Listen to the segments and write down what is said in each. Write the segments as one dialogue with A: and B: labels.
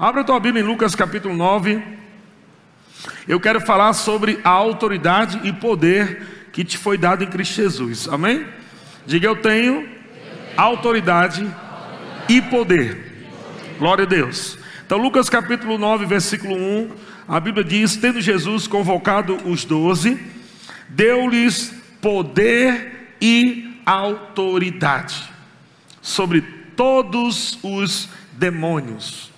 A: Abra a tua Bíblia em Lucas capítulo 9. Eu quero falar sobre a autoridade e poder que te foi dado em Cristo Jesus. Amém? Diga eu tenho autoridade e poder. Glória a Deus. Então, Lucas capítulo 9, versículo 1, a Bíblia diz: Tendo Jesus convocado os doze, deu-lhes poder e autoridade sobre todos os demônios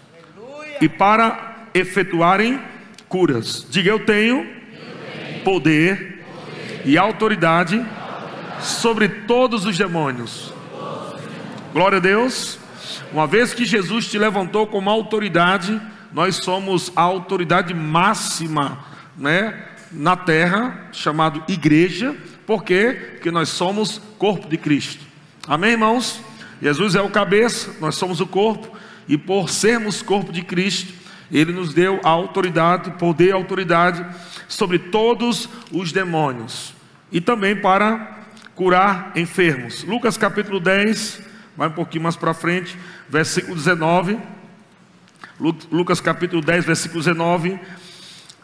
A: e para efetuarem curas. Diga eu tenho, poder, e autoridade sobre todos os demônios. Glória a Deus. Uma vez que Jesus te levantou como autoridade, nós somos a autoridade máxima, né, na terra, chamado igreja. Por quê? Porque nós somos corpo de Cristo. Amém, irmãos? Jesus é o cabeça, nós somos o corpo e por sermos corpo de Cristo, Ele nos deu a autoridade, poder e autoridade sobre todos os demônios e também para curar enfermos. Lucas capítulo 10, vai um pouquinho mais para frente, versículo 19. Lucas capítulo 10, versículo 19.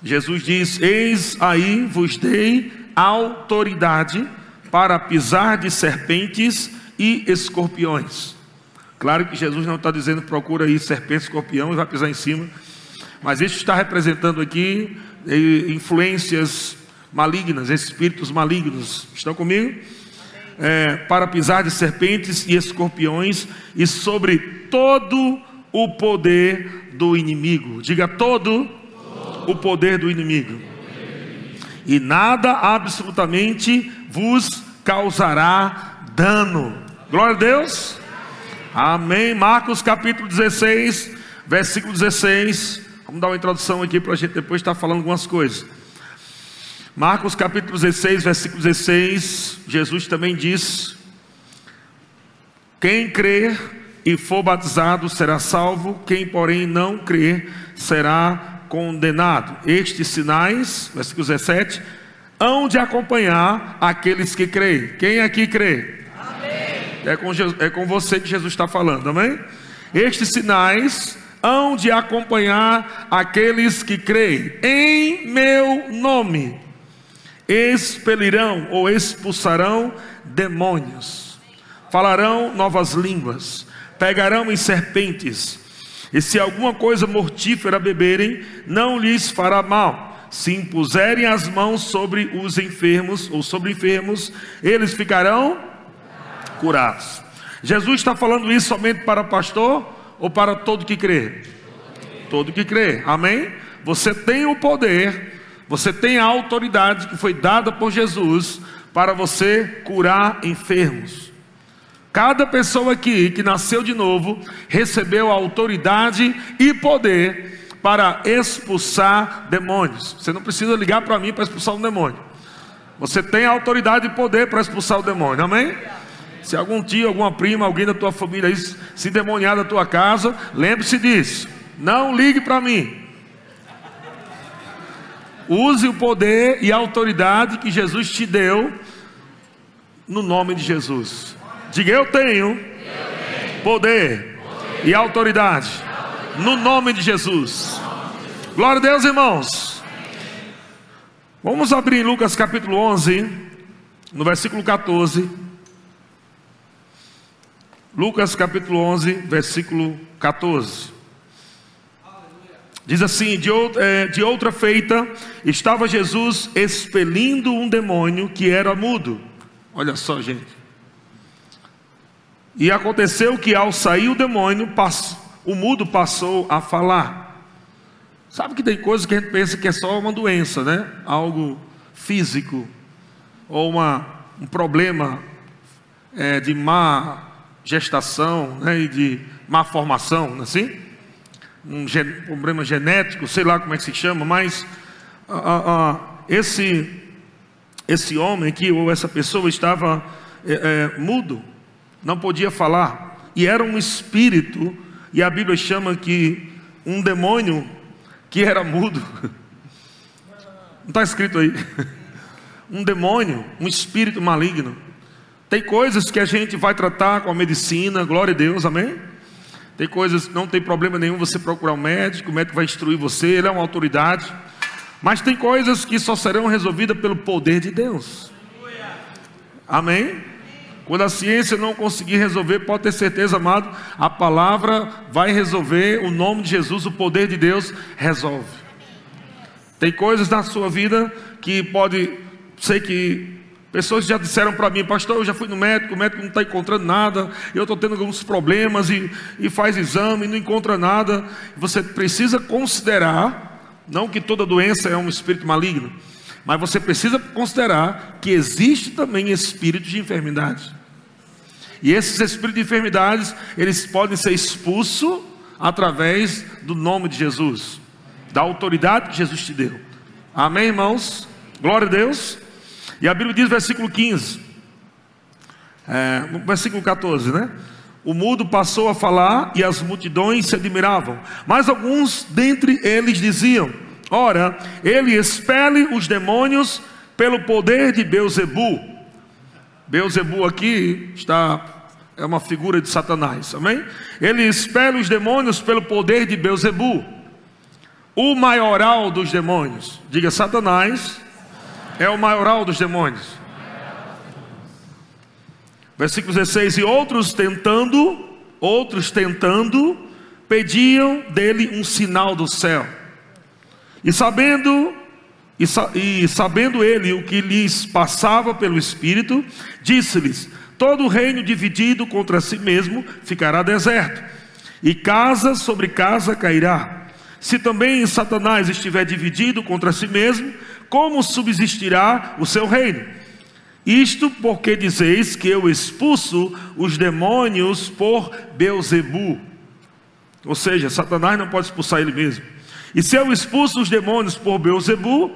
A: Jesus diz: Eis aí vos dei autoridade para pisar de serpentes e escorpiões Claro que Jesus não está dizendo procura aí serpente, escorpião e vai pisar em cima, mas isso está representando aqui eh, influências malignas, espíritos malignos. Estão comigo? É, para pisar de serpentes e escorpiões e sobre todo o poder do inimigo. Diga todo o poder do inimigo. E nada absolutamente vos causará dano. Glória a Deus. Amém. Marcos capítulo 16, versículo 16. Vamos dar uma introdução aqui para a gente depois estar falando algumas coisas. Marcos capítulo 16, versículo 16. Jesus também diz: Quem crer e for batizado será salvo, quem, porém, não crer será condenado. Estes sinais, versículo 17, hão de acompanhar aqueles que creem. Quem aqui crê? É com, Jesus, é com você que Jesus está falando, amém? Estes sinais hão de acompanhar aqueles que creem em meu nome, expelirão ou expulsarão demônios, falarão novas línguas, pegarão em serpentes, e se alguma coisa mortífera beberem, não lhes fará mal. Se impuserem as mãos sobre os enfermos ou sobre enfermos, eles ficarão curados. Jesus está falando isso somente para pastor ou para todo que crê? Todo que crê, amém? Você tem o poder, você tem a autoridade que foi dada por Jesus para você curar enfermos. Cada pessoa aqui que nasceu de novo recebeu a autoridade e poder para expulsar demônios. Você não precisa ligar para mim para expulsar um demônio. Você tem autoridade e poder para expulsar o demônio, amém? Se algum tio, alguma prima, alguém da tua família se demoniar da tua casa, lembre-se disso. Não ligue para mim. Use o poder e a autoridade que Jesus te deu no nome de Jesus. Diga eu tenho. Poder, e autoridade no nome de Jesus. Glória a Deus, irmãos. Vamos abrir Lucas capítulo 11, no versículo 14. Lucas capítulo 11, versículo 14. Diz assim: de outra, é, de outra feita, estava Jesus expelindo um demônio que era mudo. Olha só, gente. E aconteceu que ao sair o demônio, o mudo passou a falar. Sabe que tem coisas que a gente pensa que é só uma doença, né? Algo físico, ou uma, um problema é, de má gestação né, e de má formação, é assim? Um gen, problema genético, sei lá como é que se chama, mas esse, esse homem aqui, ou essa pessoa, estava é, é, mudo, não podia falar, e era um espírito, e a Bíblia chama que um demônio que era mudo, não está escrito aí, um demônio, um espírito maligno, tem coisas que a gente vai tratar com a medicina, glória a Deus, amém? Tem coisas, não tem problema nenhum você procurar um médico, o médico vai instruir você, ele é uma autoridade. Mas tem coisas que só serão resolvidas pelo poder de Deus. Amém? Quando a ciência não conseguir resolver, pode ter certeza, amado, a palavra vai resolver, o nome de Jesus, o poder de Deus resolve. Tem coisas na sua vida que pode ser que Pessoas já disseram para mim, pastor, eu já fui no médico, o médico não está encontrando nada, eu estou tendo alguns problemas e, e faz exame e não encontra nada. Você precisa considerar, não que toda doença é um espírito maligno, mas você precisa considerar que existe também espírito de enfermidade. E esses espíritos de enfermidades, eles podem ser expulsos através do nome de Jesus, da autoridade que Jesus te deu. Amém, irmãos? Glória a Deus. E a Bíblia diz, versículo 15, é, versículo 14, né? O mudo passou a falar e as multidões se admiravam. Mas alguns dentre eles diziam: Ora, ele expele os demônios pelo poder de Beuzebu. Beuzebu aqui está é uma figura de Satanás, amém? Ele expele os demônios pelo poder de Beuzebu. O maioral dos demônios, diga Satanás, é o maioral dos demônios. Versículo 16: E outros tentando, outros tentando, pediam dele um sinal do céu. E sabendo, e, e sabendo ele o que lhes passava pelo Espírito, disse-lhes: Todo reino dividido contra si mesmo ficará deserto, e casa sobre casa cairá. Se também Satanás estiver dividido contra si mesmo, como subsistirá o seu reino? Isto porque dizeis que eu expulso os demônios por Beuzebu. Ou seja, Satanás não pode expulsar ele mesmo. E se eu expulso os demônios por Beuzebu,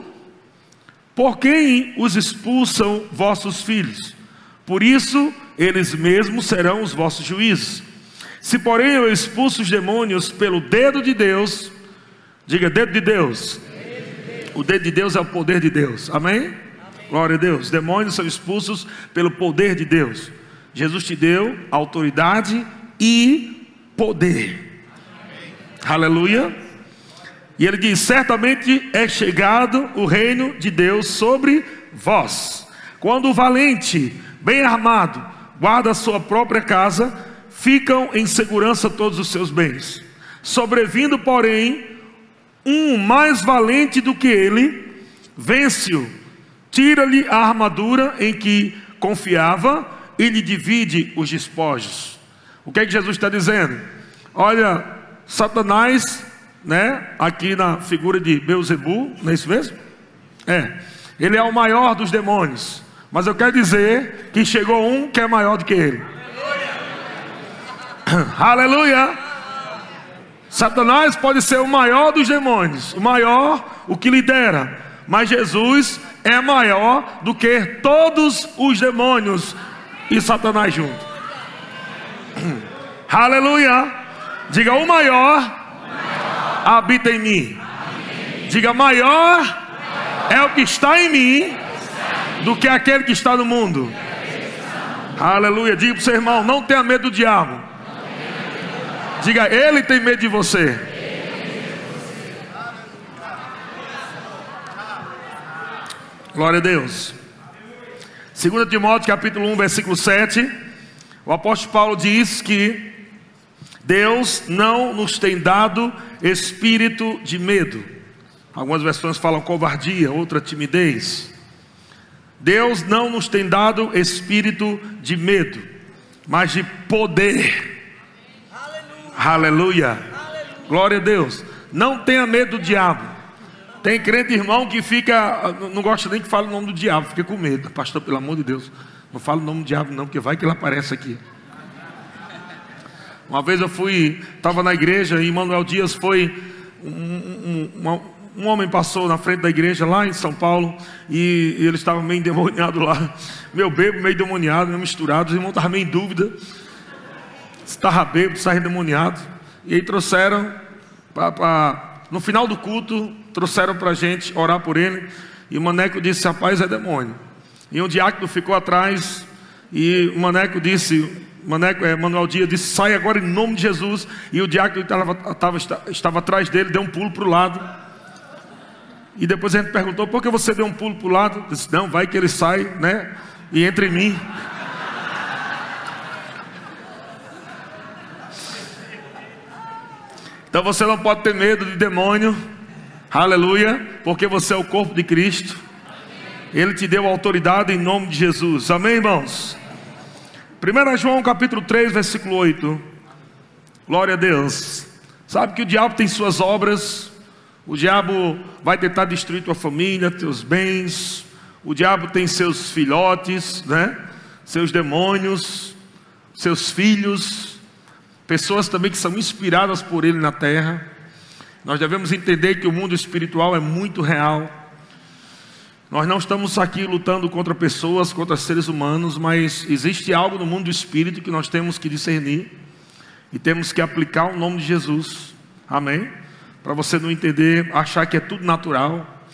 A: por quem os expulsam vossos filhos? Por isso, eles mesmos serão os vossos juízes. Se, porém, eu expulso os demônios pelo dedo de Deus, diga dedo de Deus, o dedo de Deus é o poder de Deus. Amém? Amém? Glória a Deus. Os demônios são expulsos pelo poder de Deus. Jesus te deu autoridade e poder. Amém. Aleluia. E ele diz: certamente é chegado o reino de Deus sobre vós. Quando o valente, bem armado, guarda a sua própria casa, ficam em segurança todos os seus bens. Sobrevindo, porém, um mais valente do que ele, vence-o, tira-lhe a armadura em que confiava e lhe divide os despojos. O que é que Jesus está dizendo? Olha, Satanás, né, aqui na figura de Beuzebu, não é isso mesmo? É, ele é o maior dos demônios, mas eu quero dizer que chegou um que é maior do que ele. Aleluia! Satanás pode ser o maior dos demônios, o maior, o que lidera, mas Jesus é maior do que todos os demônios e Satanás junto. Aleluia! Diga o maior, habita em mim. Diga maior, maior é o que está em mim do que aquele que está no mundo. Aleluia! Diga para o seu irmão: não tenha medo do diabo. Diga, ele tem medo de você. Glória a Deus. 2 Timóteo capítulo 1, versículo 7. O apóstolo Paulo diz que Deus não nos tem dado espírito de medo. Algumas versões falam covardia, outra timidez. Deus não nos tem dado espírito de medo, mas de poder Aleluia. Glória a Deus. Não tenha medo do diabo. Tem crente irmão que fica, não gosta nem que fale o nome do diabo, fica com medo. Pastor, pelo amor de Deus, não fala o nome do diabo não, porque vai que ele aparece aqui. Uma vez eu fui, estava na igreja e Manuel Dias foi, um, um, um, um, homem passou na frente da igreja lá em São Paulo e, e ele estava meio endemoniado lá, meu bebo meio demoniado, meio misturado, os irmãos estavam meio em dúvida estava bêbado, estava endemoniado. E aí trouxeram, pra, pra, no final do culto, trouxeram para a gente orar por ele. E o Maneco disse: Rapaz, é demônio. E um diácono ficou atrás. E o Maneco disse: Maneco, é, Manuel Dias disse: sai agora em nome de Jesus. E o diácono estava, estava, atrás dele, deu um pulo para o lado. E depois a gente perguntou: por que você deu um pulo para o lado? Disse: não, vai que ele sai, né? E entre em mim. Então você não pode ter medo de demônio, aleluia, porque você é o corpo de Cristo. Ele te deu autoridade em nome de Jesus, amém, irmãos? 1 João capítulo 3, versículo 8. Glória a Deus. Sabe que o diabo tem suas obras, o diabo vai tentar destruir tua família, teus bens, o diabo tem seus filhotes, né? Seus demônios, seus filhos, pessoas também que são inspiradas por Ele na terra. Nós devemos entender que o mundo espiritual é muito real. Nós não estamos aqui lutando contra pessoas, contra seres humanos, mas existe algo no mundo do espírito que nós temos que discernir e temos que aplicar o nome de Jesus. Amém? Para você não entender, achar que é tudo natural.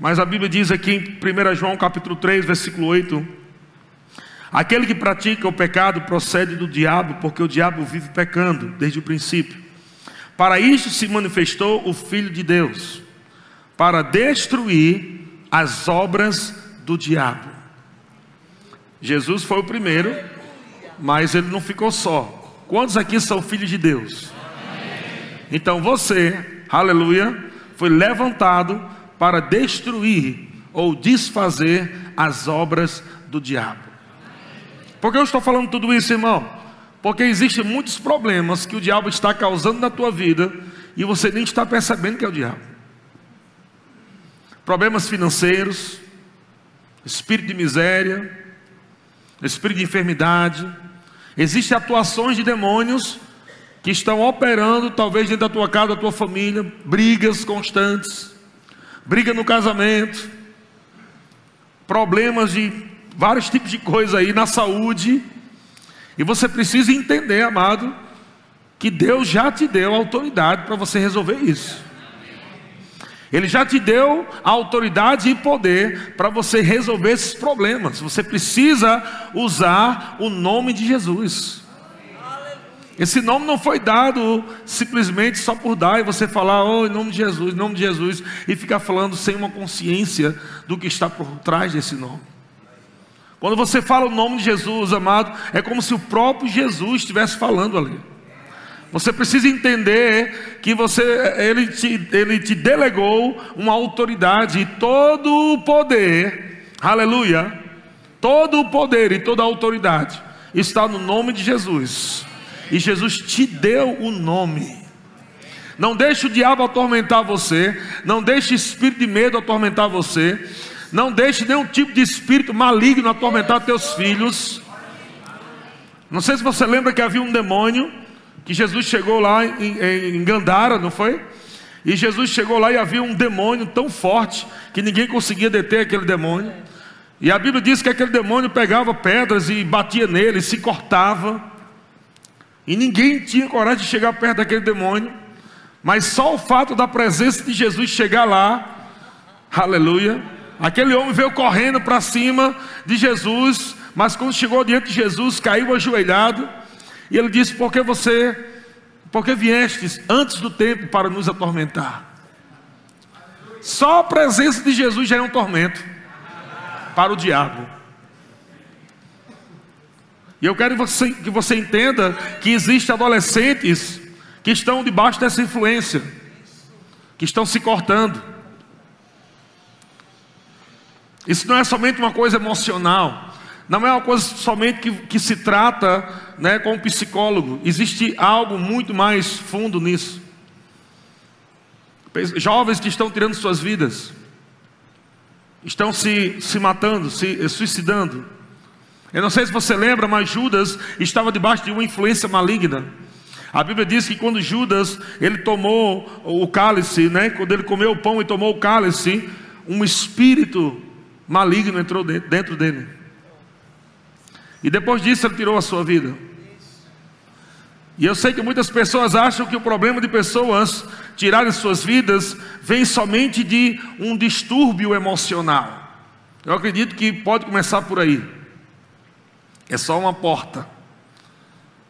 A: Mas a Bíblia diz aqui em 1 João capítulo 3, versículo 8, Aquele que pratica o pecado procede do diabo, porque o diabo vive pecando desde o princípio. Para isto se manifestou o Filho de Deus, para destruir as obras do diabo. Jesus foi o primeiro, mas ele não ficou só. Quantos aqui são filhos de Deus? Então você, aleluia, foi levantado para destruir ou desfazer as obras do diabo. Por que eu estou falando tudo isso, irmão? Porque existem muitos problemas que o diabo está causando na tua vida e você nem está percebendo que é o diabo. Problemas financeiros, espírito de miséria, espírito de enfermidade. Existem atuações de demônios que estão operando, talvez dentro da tua casa, da tua família, brigas constantes, briga no casamento, problemas de vários tipos de coisa aí na saúde. E você precisa entender, amado, que Deus já te deu autoridade para você resolver isso. Ele já te deu autoridade e poder para você resolver esses problemas. Você precisa usar o nome de Jesus. Esse nome não foi dado simplesmente só por dar e você falar, oh, em nome de Jesus, em nome de Jesus, e ficar falando sem uma consciência do que está por trás desse nome. Quando você fala o nome de Jesus, amado, é como se o próprio Jesus estivesse falando ali. Você precisa entender que você, ele, te, ele te delegou uma autoridade e todo o poder, aleluia, todo o poder e toda a autoridade está no nome de Jesus. E Jesus te deu o nome. Não deixe o diabo atormentar você, não deixe o espírito de medo atormentar você. Não deixe nenhum tipo de espírito maligno atormentar teus filhos. Não sei se você lembra que havia um demônio que Jesus chegou lá em, em Gandara, não foi? E Jesus chegou lá e havia um demônio tão forte que ninguém conseguia deter aquele demônio. E a Bíblia diz que aquele demônio pegava pedras e batia nele, se cortava. E ninguém tinha coragem de chegar perto daquele demônio. Mas só o fato da presença de Jesus chegar lá, aleluia, Aquele homem veio correndo para cima de Jesus, mas quando chegou diante de Jesus, caiu ajoelhado, e ele disse: Por que você, por que viestes antes do tempo para nos atormentar? Só a presença de Jesus já é um tormento para o diabo. E eu quero que você, que você entenda que existem adolescentes que estão debaixo dessa influência, que estão se cortando. Isso não é somente uma coisa emocional, não é uma coisa somente que, que se trata né, com o psicólogo, existe algo muito mais fundo nisso. Jovens que estão tirando suas vidas, estão se, se matando, se suicidando. Eu não sei se você lembra, mas Judas estava debaixo de uma influência maligna. A Bíblia diz que quando Judas ele tomou o cálice, né, quando ele comeu o pão e tomou o cálice, um espírito maligno entrou dentro dele. E depois disso ele tirou a sua vida. E eu sei que muitas pessoas acham que o problema de pessoas tirarem suas vidas vem somente de um distúrbio emocional. Eu acredito que pode começar por aí. É só uma porta.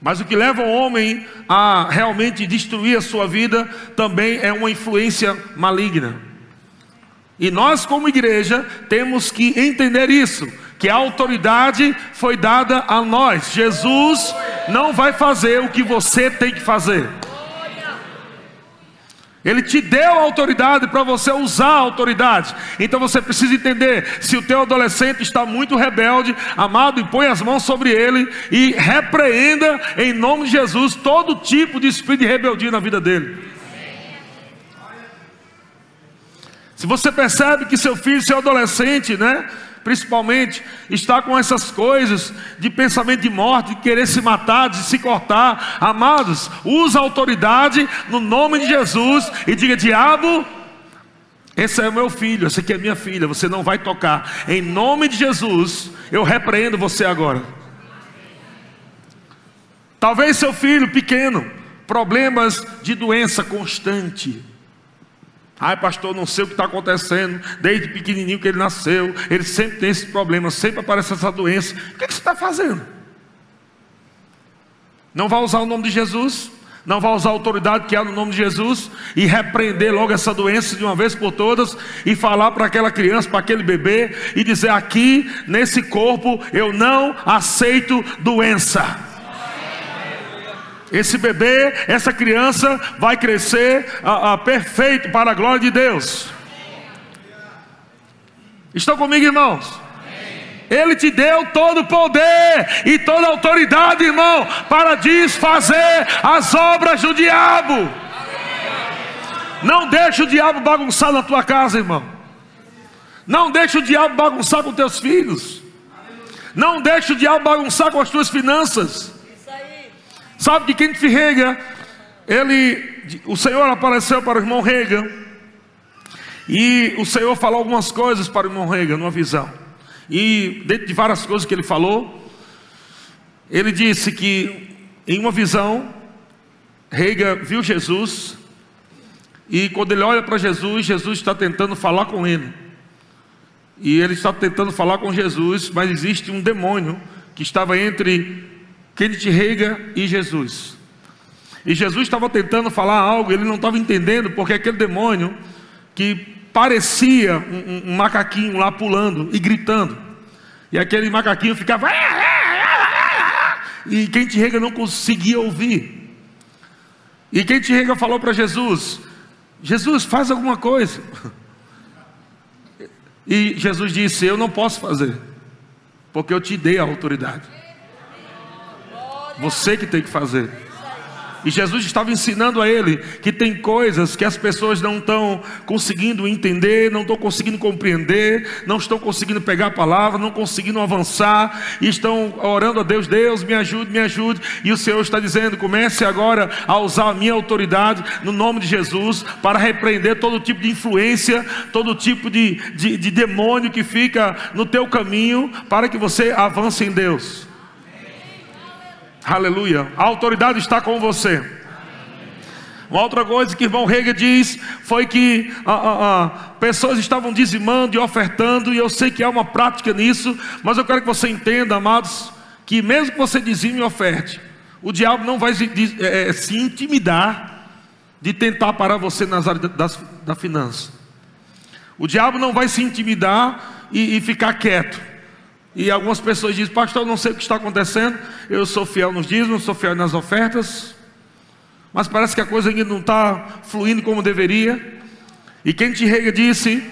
A: Mas o que leva o homem a realmente destruir a sua vida também é uma influência maligna. E nós, como igreja, temos que entender isso, que a autoridade foi dada a nós. Jesus não vai fazer o que você tem que fazer. Ele te deu autoridade para você usar a autoridade. Então você precisa entender: se o teu adolescente está muito rebelde, amado, e põe as mãos sobre ele e repreenda em nome de Jesus todo tipo de espírito de rebeldia na vida dele. Se você percebe que seu filho, seu adolescente, né? principalmente, está com essas coisas de pensamento de morte, de querer se matar, de se cortar. Amados, usa a autoridade no nome de Jesus e diga: diabo. Esse é o meu filho, essa aqui é minha filha, você não vai tocar. Em nome de Jesus, eu repreendo você agora. Talvez seu filho pequeno, problemas de doença constante. Ai, pastor, não sei o que está acontecendo. Desde pequenininho que ele nasceu, ele sempre tem esse problema, sempre aparece essa doença. O que, é que você está fazendo? Não vai usar o nome de Jesus? Não vai usar a autoridade que há no nome de Jesus e repreender logo essa doença de uma vez por todas e falar para aquela criança, para aquele bebê e dizer: aqui nesse corpo eu não aceito doença. Esse bebê, essa criança vai crescer a, a, perfeito para a glória de Deus. Estão comigo, irmãos? Ele te deu todo o poder e toda a autoridade, irmão, para desfazer as obras do diabo. Não deixe o diabo bagunçar na tua casa, irmão. Não deixe o diabo bagunçar com teus filhos. Não deixe o diabo bagunçar com as tuas finanças. Sabe que quem Rega, ele, o Senhor apareceu para o irmão Rega, e o Senhor falou algumas coisas para o irmão Rega, numa visão. E dentro de várias coisas que ele falou, ele disse que em uma visão, Rega viu Jesus, e quando ele olha para Jesus, Jesus está tentando falar com ele. E ele está tentando falar com Jesus, mas existe um demônio que estava entre Kenneth Reagan e Jesus. E Jesus estava tentando falar algo, ele não estava entendendo, porque aquele demônio que parecia um, um, um macaquinho lá pulando e gritando, e aquele macaquinho ficava. E Kenneth Reagan não conseguia ouvir. E Kenneth Reagan falou para Jesus: Jesus, faz alguma coisa. E Jesus disse: Eu não posso fazer, porque eu te dei a autoridade. Você que tem que fazer. E Jesus estava ensinando a ele que tem coisas que as pessoas não estão conseguindo entender, não estão conseguindo compreender, não estão conseguindo pegar a palavra, não conseguindo avançar, e estão orando a Deus: Deus, me ajude, me ajude. E o Senhor está dizendo: comece agora a usar a minha autoridade no nome de Jesus para repreender todo tipo de influência, todo tipo de, de, de demônio que fica no teu caminho, para que você avance em Deus. Aleluia. A autoridade está com você. Uma outra coisa que irmão Rega diz foi que ah, ah, ah, pessoas estavam dizimando e ofertando, e eu sei que há uma prática nisso, mas eu quero que você entenda, amados, que mesmo que você dizime e oferte, o diabo não vai se, é, se intimidar de tentar parar você nas áreas da, da finança. O diabo não vai se intimidar e, e ficar quieto. E algumas pessoas dizem, pastor, eu não sei o que está acontecendo, eu sou fiel nos dízimos, sou fiel nas ofertas, mas parece que a coisa ainda não está fluindo como deveria. E quem te rega disse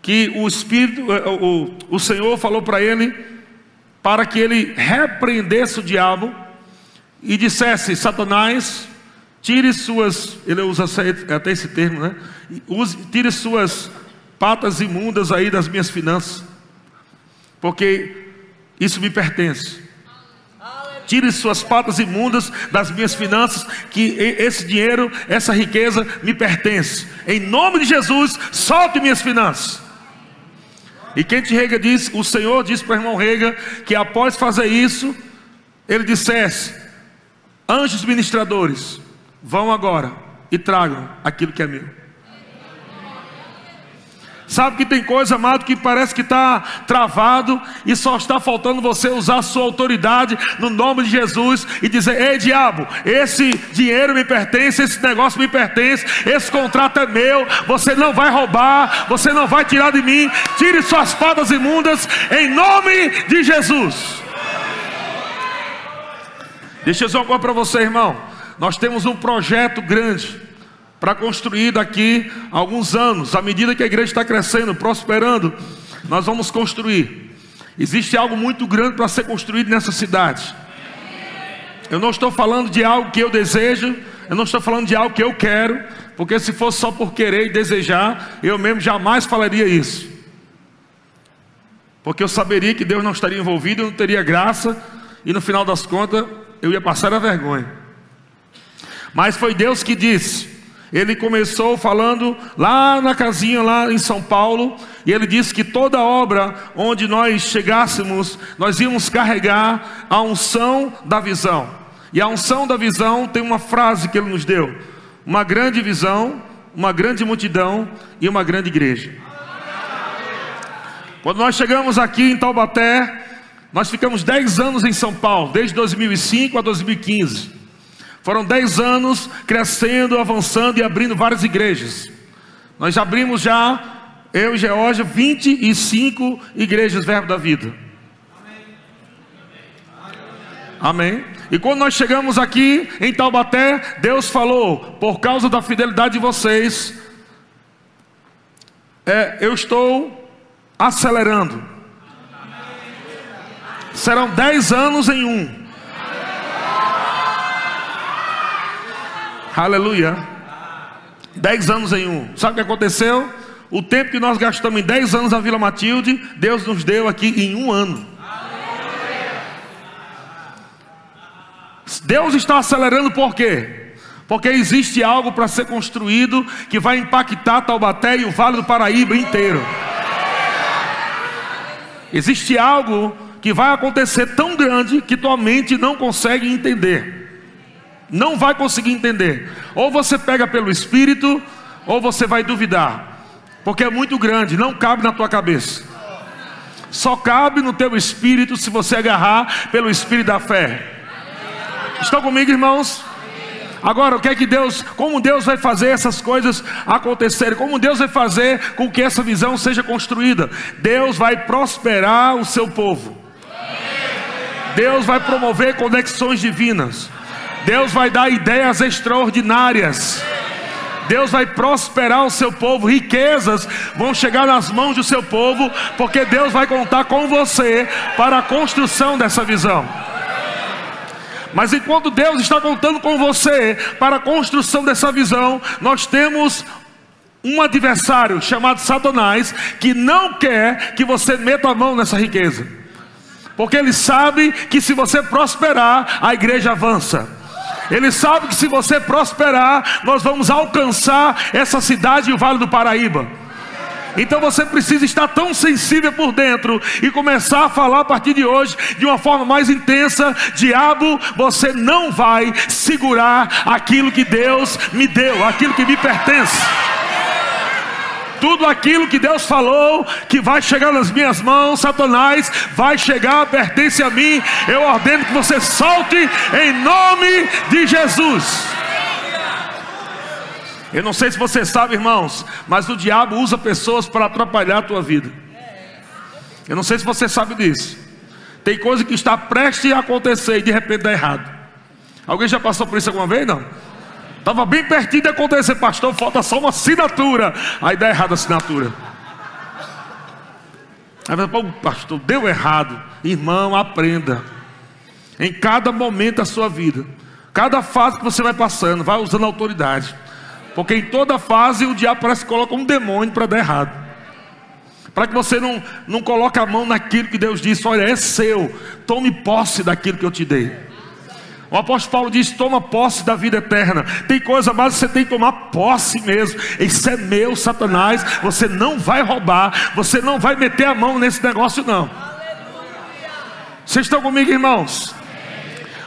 A: que o Espírito, eh, o, o Senhor falou para ele, para que ele repreendesse o diabo e dissesse: Satanás, tire suas, ele usa até esse termo, né? Use, tire suas patas imundas aí das minhas finanças porque isso me pertence. Tire suas patas imundas das minhas finanças, que esse dinheiro, essa riqueza me pertence. Em nome de Jesus, solte minhas finanças. E quem te rega diz, o Senhor disse para o irmão Rega que após fazer isso, ele dissesse: Anjos ministradores, vão agora e tragam aquilo que é meu. Sabe que tem coisa, amado, que parece que está travado e só está faltando você usar a sua autoridade no nome de Jesus e dizer: Ei, diabo, esse dinheiro me pertence, esse negócio me pertence, esse contrato é meu, você não vai roubar, você não vai tirar de mim, tire suas patas imundas em nome de Jesus. Deixa eu dizer uma coisa para você, irmão. Nós temos um projeto grande para construir daqui alguns anos, à medida que a igreja está crescendo, prosperando, nós vamos construir. Existe algo muito grande para ser construído nessa cidade. Eu não estou falando de algo que eu desejo, eu não estou falando de algo que eu quero, porque se fosse só por querer e desejar, eu mesmo jamais falaria isso. Porque eu saberia que Deus não estaria envolvido, eu não teria graça, e no final das contas eu ia passar a vergonha. Mas foi Deus que disse: ele começou falando lá na casinha, lá em São Paulo, e ele disse que toda obra onde nós chegássemos, nós íamos carregar a unção da visão. E a unção da visão tem uma frase que ele nos deu: uma grande visão, uma grande multidão e uma grande igreja. Quando nós chegamos aqui em Taubaté, nós ficamos 10 anos em São Paulo, desde 2005 a 2015. Foram dez anos crescendo, avançando e abrindo várias igrejas. Nós abrimos já, eu e Geórgia, 25 igrejas Verbo da Vida. Amém. E quando nós chegamos aqui em Taubaté, Deus falou: por causa da fidelidade de vocês, é, eu estou acelerando. Serão dez anos em um. Aleluia. Dez anos em um. Sabe o que aconteceu? O tempo que nós gastamos em dez anos na Vila Matilde, Deus nos deu aqui em um ano. Deus está acelerando por quê? Porque existe algo para ser construído que vai impactar Taubaté e o Vale do Paraíba inteiro. Existe algo que vai acontecer tão grande que tua mente não consegue entender não vai conseguir entender. Ou você pega pelo espírito, ou você vai duvidar, porque é muito grande, não cabe na tua cabeça. Só cabe no teu espírito se você agarrar pelo espírito da fé. Estão comigo, irmãos? Agora, o que é que Deus, como Deus vai fazer essas coisas acontecerem? Como Deus vai fazer com que essa visão seja construída? Deus vai prosperar o seu povo. Deus vai promover conexões divinas. Deus vai dar ideias extraordinárias. Deus vai prosperar o seu povo, riquezas vão chegar nas mãos do seu povo, porque Deus vai contar com você para a construção dessa visão. Mas enquanto Deus está contando com você para a construção dessa visão, nós temos um adversário chamado Satanás que não quer que você meta a mão nessa riqueza, porque ele sabe que se você prosperar, a igreja avança. Ele sabe que se você prosperar, nós vamos alcançar essa cidade e o Vale do Paraíba. Então você precisa estar tão sensível por dentro e começar a falar a partir de hoje de uma forma mais intensa: diabo, você não vai segurar aquilo que Deus me deu, aquilo que me pertence. Tudo aquilo que Deus falou que vai chegar nas minhas mãos, Satanás, vai chegar, pertence a mim. Eu ordeno que você solte em nome de Jesus. Eu não sei se você sabe, irmãos, mas o diabo usa pessoas para atrapalhar a tua vida. Eu não sei se você sabe disso. Tem coisa que está prestes a acontecer e de repente dá errado. Alguém já passou por isso alguma vez? Não? Estava bem pertinho de acontecer, pastor, falta só uma assinatura. Aí dá errado a assinatura. Aí pastor, deu errado. Irmão, aprenda. Em cada momento da sua vida, cada fase que você vai passando, vai usando autoridade. Porque em toda fase o diabo parece que coloca um demônio para dar errado. Para que você não, não coloque a mão naquilo que Deus disse: olha, é seu, tome posse daquilo que eu te dei. O apóstolo Paulo diz: toma posse da vida eterna. Tem coisa mais você tem que tomar posse mesmo. Isso é meu, Satanás. Você não vai roubar, você não vai meter a mão nesse negócio, não. Vocês estão comigo, irmãos?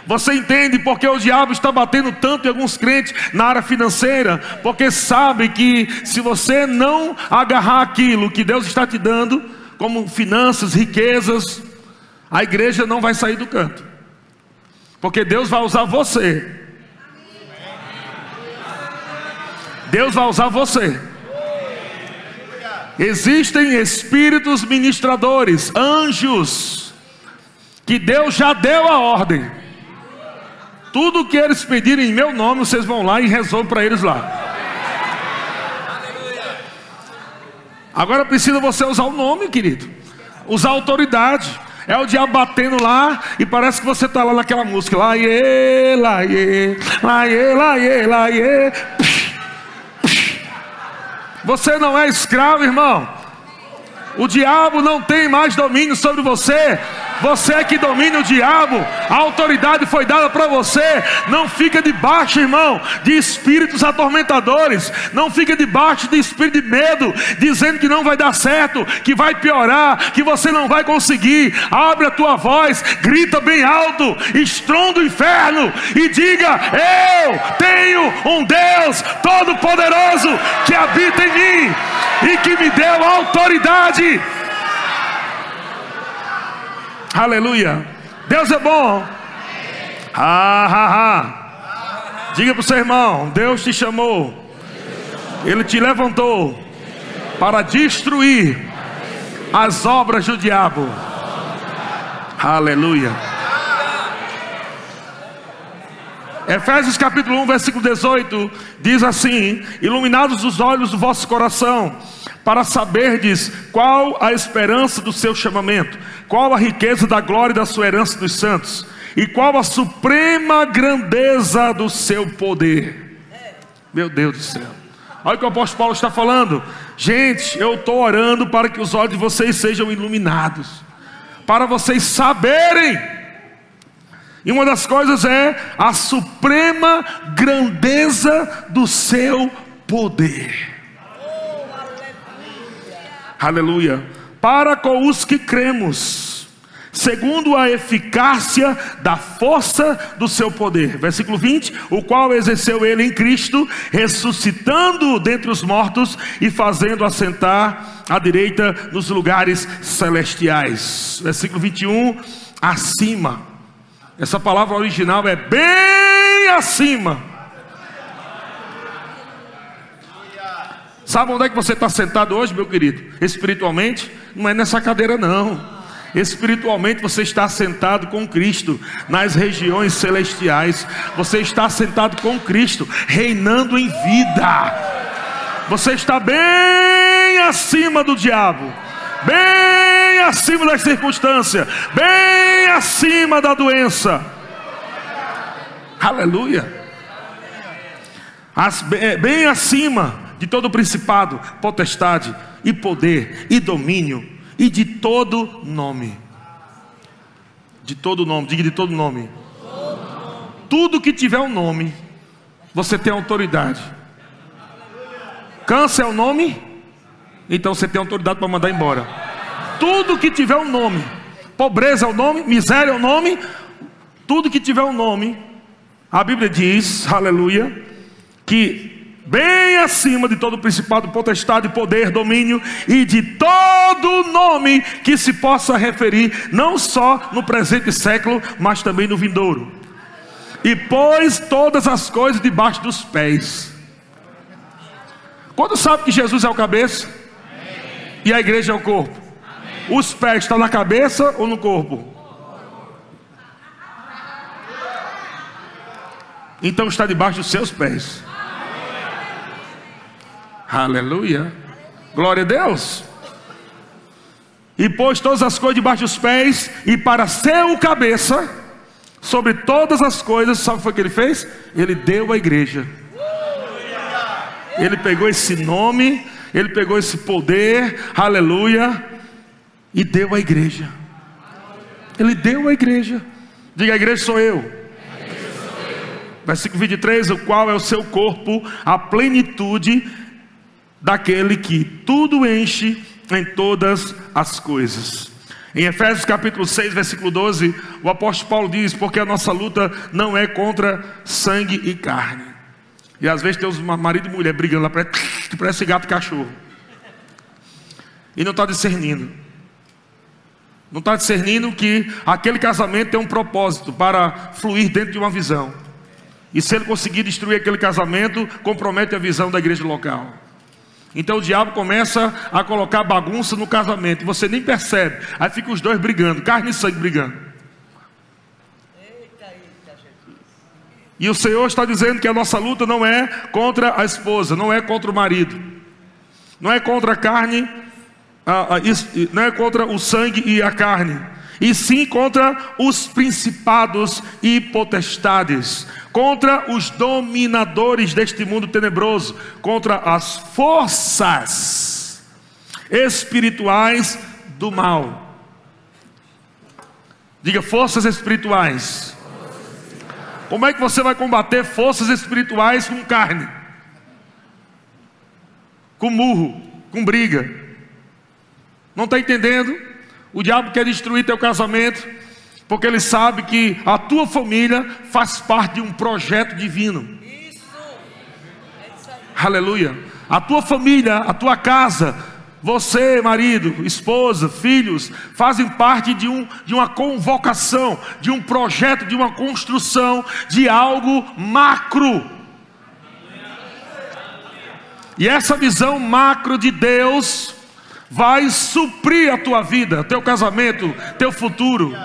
A: Você entende porque o diabo está batendo tanto em alguns crentes na área financeira? Porque sabe que se você não agarrar aquilo que Deus está te dando, como finanças, riquezas, a igreja não vai sair do canto. Porque Deus vai usar você. Deus vai usar você. Existem espíritos ministradores, anjos, que Deus já deu a ordem. Tudo que eles pedirem em meu nome, vocês vão lá e resolvem para eles lá. Agora precisa você usar o nome, querido. Usar autoridade. É o diabo batendo lá e parece que você está lá naquela música. Lá, iê, lá, iê, lá, iê, lá, iê, lá, iê. Você não é escravo, irmão. O diabo não tem mais domínio sobre você. Você é que domina o diabo, a autoridade foi dada para você. Não fica debaixo, irmão, de espíritos atormentadores. Não fica debaixo de espírito de medo, dizendo que não vai dar certo, que vai piorar, que você não vai conseguir. Abre a tua voz, grita bem alto, estronda o inferno e diga: Eu tenho um Deus Todo-Poderoso que habita em mim e que me deu autoridade Aleluia. Deus é bom. Ah, ah, ah. Diga para o seu irmão: Deus te chamou. Ele te levantou para destruir as obras do diabo. Aleluia. Efésios capítulo 1, versículo 18 diz assim: Iluminados os olhos do vosso coração para saberdes qual a esperança do seu chamamento, qual a riqueza da glória da sua herança dos santos, e qual a suprema grandeza do seu poder. Meu Deus do céu. Olha o que o apóstolo Paulo está falando. Gente, eu estou orando para que os olhos de vocês sejam iluminados, para vocês saberem. E uma das coisas é a suprema grandeza do seu poder. Aleluia. Para com os que cremos, segundo a eficácia da força do seu poder. Versículo 20: O qual exerceu ele em Cristo, ressuscitando dentre os mortos e fazendo assentar à direita nos lugares celestiais. Versículo 21: Acima. Essa palavra original é bem acima Sabe onde é que você está sentado hoje, meu querido? Espiritualmente? Não é nessa cadeira, não. Espiritualmente você está sentado com Cristo nas regiões celestiais. Você está sentado com Cristo, reinando em vida. Você está bem acima do diabo, bem acima das circunstâncias, bem acima da doença. Aleluia. As, bem acima de todo principado, potestade e poder e domínio e de todo nome. De todo nome, diga de todo nome. Tudo que tiver um nome, você tem autoridade. Câncer é o nome, então você tem autoridade para mandar embora. Tudo que tiver um nome, pobreza é o nome, miséria é o nome, tudo que tiver um nome, a Bíblia diz, aleluia, que bem acima de todo principado, potestade, poder, domínio e de todo nome que se possa referir, não só no presente século, mas também no vindouro. E pôs todas as coisas debaixo dos pés. Quando sabe que Jesus é o cabeça e a igreja é o corpo? Os pés estão na cabeça ou no corpo? Então está debaixo dos seus pés. Aleluia. Glória a Deus. E pôs todas as coisas debaixo dos pés, e para ser o cabeça sobre todas as coisas, sabe o que que ele fez? Ele deu à igreja. Ele pegou esse nome, ele pegou esse poder, aleluia, e deu à igreja. Ele deu à igreja. Diga: a igreja sou eu. Versículo 23: O qual é o seu corpo, a plenitude daquele que tudo enche em todas as coisas. Em Efésios capítulo 6, versículo 12, o apóstolo Paulo diz: Porque a nossa luta não é contra sangue e carne. E às vezes tem os marido e mulher brigando lá, parece gato e cachorro. E não está discernindo. Não está discernindo que aquele casamento tem um propósito para fluir dentro de uma visão. E se ele conseguir destruir aquele casamento, compromete a visão da igreja local. Então o diabo começa a colocar bagunça no casamento, você nem percebe. Aí fica os dois brigando, carne e sangue brigando. E o Senhor está dizendo que a nossa luta não é contra a esposa, não é contra o marido, não é contra a carne, não é contra o sangue e a carne, e sim contra os principados e potestades, contra os dominadores deste mundo tenebroso, contra as forças espirituais do mal. Diga forças espirituais. Como é que você vai combater forças espirituais com carne? Com murro, com briga. Não está entendendo? O diabo quer destruir teu casamento, porque ele sabe que a tua família faz parte de um projeto divino. Isso. É isso Aleluia. A tua família, a tua casa, você, marido, esposa, filhos, fazem parte de, um, de uma convocação, de um projeto, de uma construção, de algo macro. E essa visão macro de Deus vai suprir a tua vida, teu casamento, teu futuro.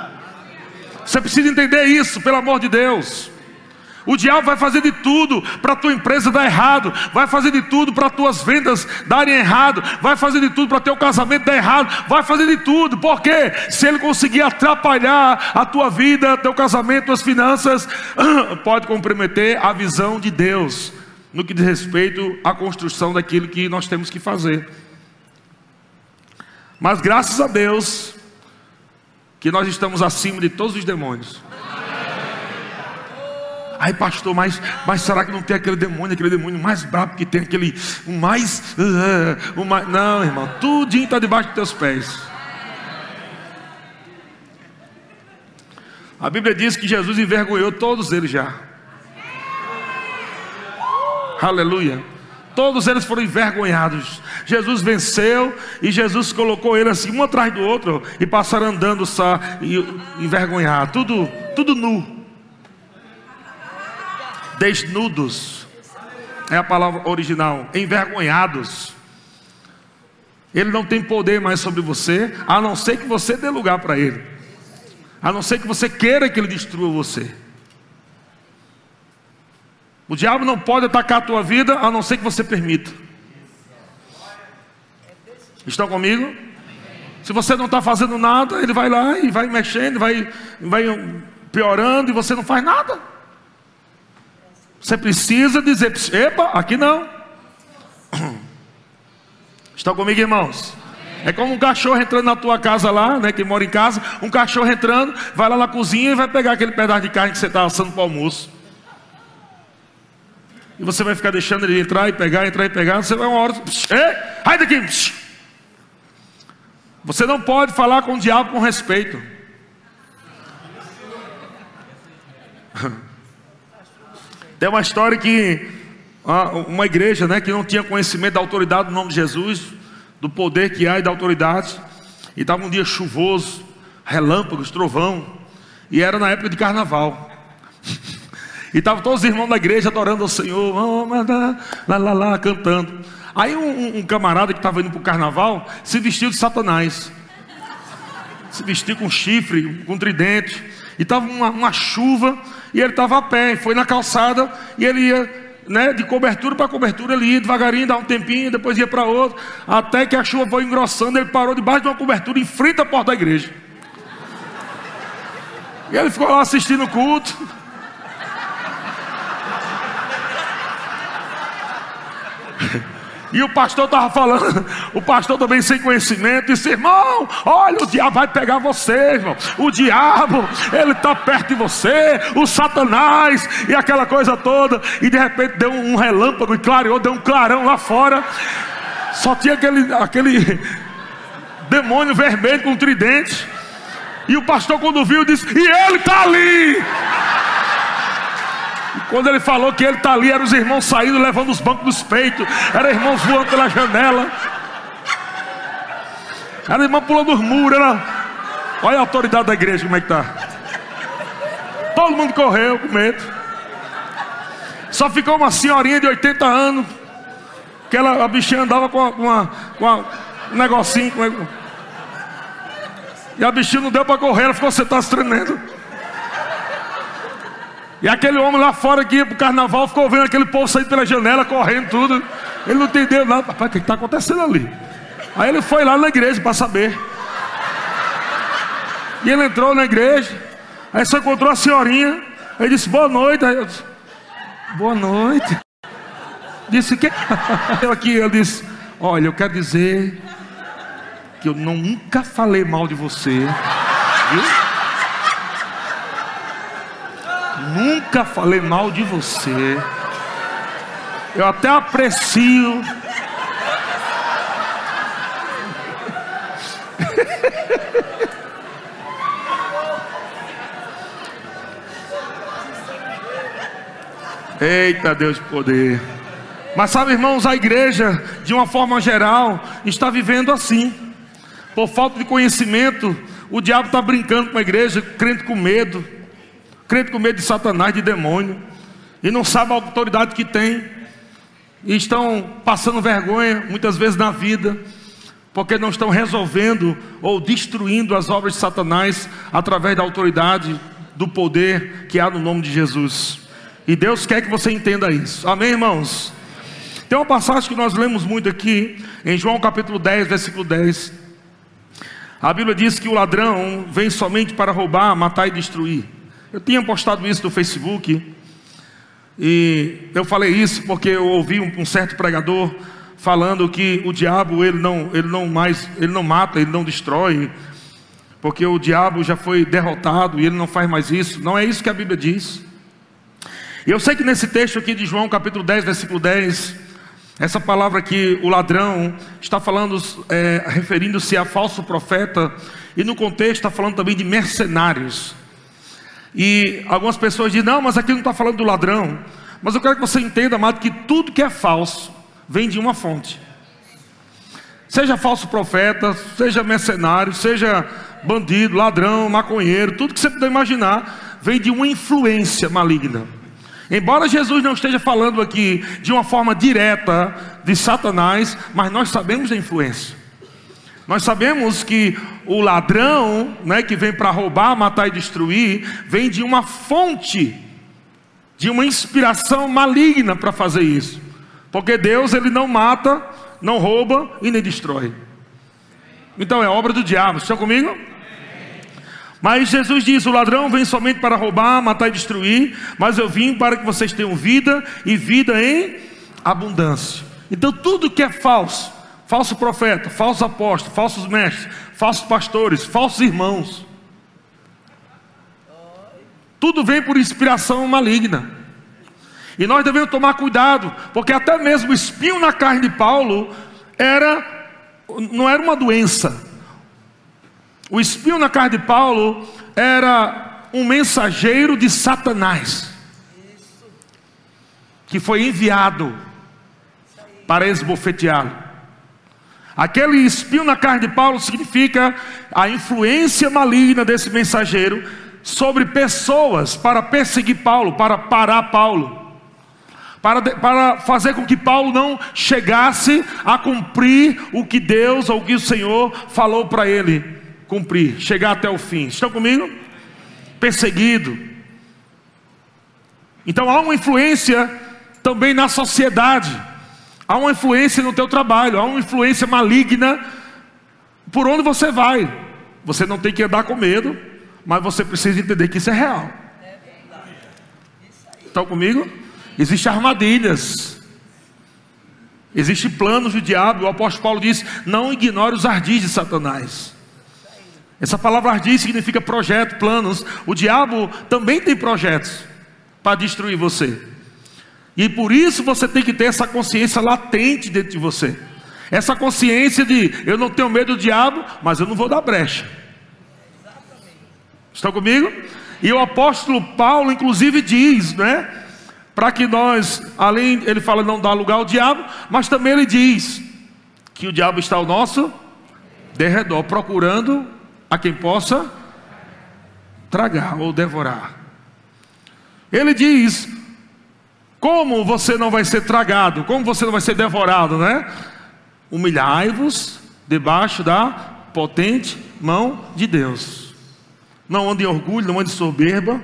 A: Você precisa entender isso, pelo amor de Deus. O diabo vai fazer de tudo para a tua empresa dar errado, vai fazer de tudo para as tuas vendas darem errado, vai fazer de tudo para teu casamento dar errado, vai fazer de tudo, porque se ele conseguir atrapalhar a tua vida, teu casamento, tuas finanças, pode comprometer a visão de Deus no que diz respeito à construção daquilo que nós temos que fazer. Mas graças a Deus que nós estamos acima de todos os demônios. Aí, pastor, mas, mas será que não tem aquele demônio, aquele demônio mais brabo que tem, aquele o mais, uh, o mais. Não, irmão, tudinho está debaixo dos teus pés. A Bíblia diz que Jesus envergonhou todos eles já. Aleluia. Todos eles foram envergonhados. Jesus venceu e Jesus colocou eles assim, um atrás do outro, e passaram andando só, e envergonhados, tudo, tudo nu. Desnudos, é a palavra original, envergonhados. Ele não tem poder mais sobre você, a não ser que você dê lugar para ele, a não ser que você queira que ele destrua você. O diabo não pode atacar a tua vida a não ser que você permita. Estão comigo? Se você não está fazendo nada, ele vai lá e vai mexendo, vai, vai piorando e você não faz nada. Você precisa dizer: epa, aqui não. Estão comigo, irmãos? É como um cachorro entrando na tua casa lá, né? Que mora em casa, um cachorro entrando, vai lá na cozinha e vai pegar aquele pedaço de carne que você está assando para o almoço. E você vai ficar deixando ele entrar e pegar, entrar e pegar. Você vai uma hora. Ei, sai daqui! Você não pode falar com o diabo com respeito. Tem uma história que uma igreja né, que não tinha conhecimento da autoridade do nome de Jesus, do poder que há e da autoridade, e estava um dia chuvoso, relâmpagos, trovão, e era na época de carnaval. E estavam todos os irmãos da igreja adorando ao Senhor, lá, lá, lá, cantando. Aí um, um camarada que estava indo para o carnaval se vestiu de Satanás. Se vestiu com chifre, com tridente. E estava uma, uma, chuva, e ele estava a pé, foi na calçada, e ele ia né, de cobertura para cobertura, ele ia devagarinho, dá um tempinho, depois ia para outro, até que a chuva foi engrossando, ele parou debaixo de uma cobertura em frente à porta da igreja. E ele ficou lá assistindo o culto. E o pastor estava falando, o pastor também sem conhecimento, disse: irmão, olha, o diabo vai pegar você, irmão. O diabo, ele está perto de você, o Satanás, e aquela coisa toda. E de repente deu um relâmpago e clareou, deu um clarão lá fora. Só tinha aquele, aquele demônio vermelho com tridente. E o pastor, quando viu, disse: E ele está ali. Quando ele falou que ele está ali, eram os irmãos saindo, levando os bancos dos peitos, eram irmãos voando pela janela, era irmão pulando os muros. Era... Olha a autoridade da igreja, como é que está. Todo mundo correu com medo. Só ficou uma senhorinha de 80 anos, que ela, a bichinha andava com, com uma, um negocinho. Com... E a bichinha não deu para correr, ela ficou sentada se tremendo. E aquele homem lá fora que ia pro carnaval ficou vendo aquele povo sair pela janela, correndo tudo. Ele não entendeu nada. Papai, o que está acontecendo ali? Aí ele foi lá na igreja para saber. E ele entrou na igreja. Aí só encontrou a senhorinha. Aí disse, boa noite. Aí eu disse, boa noite. Disse que eu aqui, eu disse, olha, eu quero dizer que eu nunca falei mal de você. Viu? Nunca falei mal de você. Eu até aprecio. Eita Deus de poder. Mas sabe, irmãos, a igreja, de uma forma geral, está vivendo assim. Por falta de conhecimento, o diabo está brincando com a igreja, crente com medo, crente com medo de Satanás, de demônio, e não sabe a autoridade que tem, e estão passando vergonha, muitas vezes na vida, porque não estão resolvendo ou destruindo as obras de Satanás através da autoridade, do poder que há no nome de Jesus. E Deus quer que você entenda isso. Amém, irmãos? Tem uma passagem que nós lemos muito aqui, em João capítulo 10, versículo 10. A Bíblia diz que o ladrão vem somente para roubar, matar e destruir. Eu tinha postado isso no Facebook, e eu falei isso porque eu ouvi um, um certo pregador falando que o diabo ele não, ele não mais, ele não mata, ele não destrói, porque o diabo já foi derrotado e ele não faz mais isso. Não é isso que a Bíblia diz. E eu sei que nesse texto aqui de João, capítulo 10, versículo 10, essa palavra aqui, o ladrão, está falando, é, referindo-se a falso profeta, e no contexto está falando também de mercenários. E algumas pessoas dizem, não, mas aqui não está falando do ladrão. Mas eu quero que você entenda, amado, que tudo que é falso vem de uma fonte. Seja falso profeta, seja mercenário, seja bandido, ladrão, maconheiro, tudo que você puder imaginar, vem de uma influência maligna. Embora Jesus não esteja falando aqui de uma forma direta de Satanás, mas nós sabemos da influência. Nós sabemos que o ladrão, né, que vem para roubar, matar e destruir, vem de uma fonte, de uma inspiração maligna para fazer isso. Porque Deus ele não mata, não rouba e nem destrói. Então é obra do diabo. Estão comigo? Mas Jesus diz: O ladrão vem somente para roubar, matar e destruir, mas eu vim para que vocês tenham vida e vida em abundância. Então, tudo que é falso, falso profeta, falso apóstolo, falsos mestres, falsos pastores, falsos irmãos, tudo vem por inspiração maligna. E nós devemos tomar cuidado, porque até mesmo o espinho na carne de Paulo era não era uma doença, o espinho na carne de Paulo era um mensageiro de Satanás, que foi enviado para esbofeteá-lo. Aquele espinho na carne de Paulo significa a influência maligna desse mensageiro sobre pessoas para perseguir Paulo, para parar Paulo, para, para fazer com que Paulo não chegasse a cumprir o que Deus ou o que o Senhor falou para ele cumprir, chegar até o fim. Estão comigo? Perseguido. Então há uma influência também na sociedade. Há uma influência no teu trabalho, há uma influência maligna por onde você vai. Você não tem que andar com medo, mas você precisa entender que isso é real. Estão comigo? Existem armadilhas. Existem planos do diabo. O apóstolo Paulo diz: não ignore os ardis de Satanás. Essa palavra ardir significa projeto, planos. O diabo também tem projetos para destruir você. E por isso você tem que ter essa consciência latente dentro de você. Essa consciência de eu não tenho medo do diabo, mas eu não vou dar brecha. Estão comigo? E o apóstolo Paulo, inclusive, diz, né? Para que nós, além, ele fala não dar lugar ao diabo, mas também ele diz que o diabo está ao nosso derredor, procurando a quem possa tragar ou devorar. Ele diz: como você não vai ser tragado, como você não vai ser devorado, né? Humilhai-vos debaixo da potente mão de Deus. Não ande em orgulho, não ande em soberba.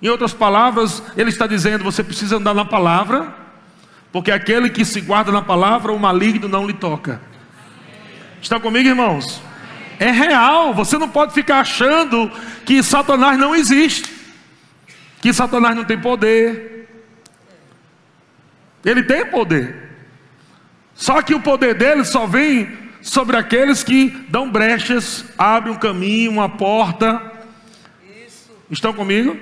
A: Em outras palavras, ele está dizendo: você precisa andar na palavra, porque aquele que se guarda na palavra, o maligno não lhe toca. Está comigo, irmãos? É real, você não pode ficar achando que Satanás não existe, que Satanás não tem poder. Ele tem poder, só que o poder dele só vem sobre aqueles que dão brechas, abrem um caminho, uma porta. Estão comigo?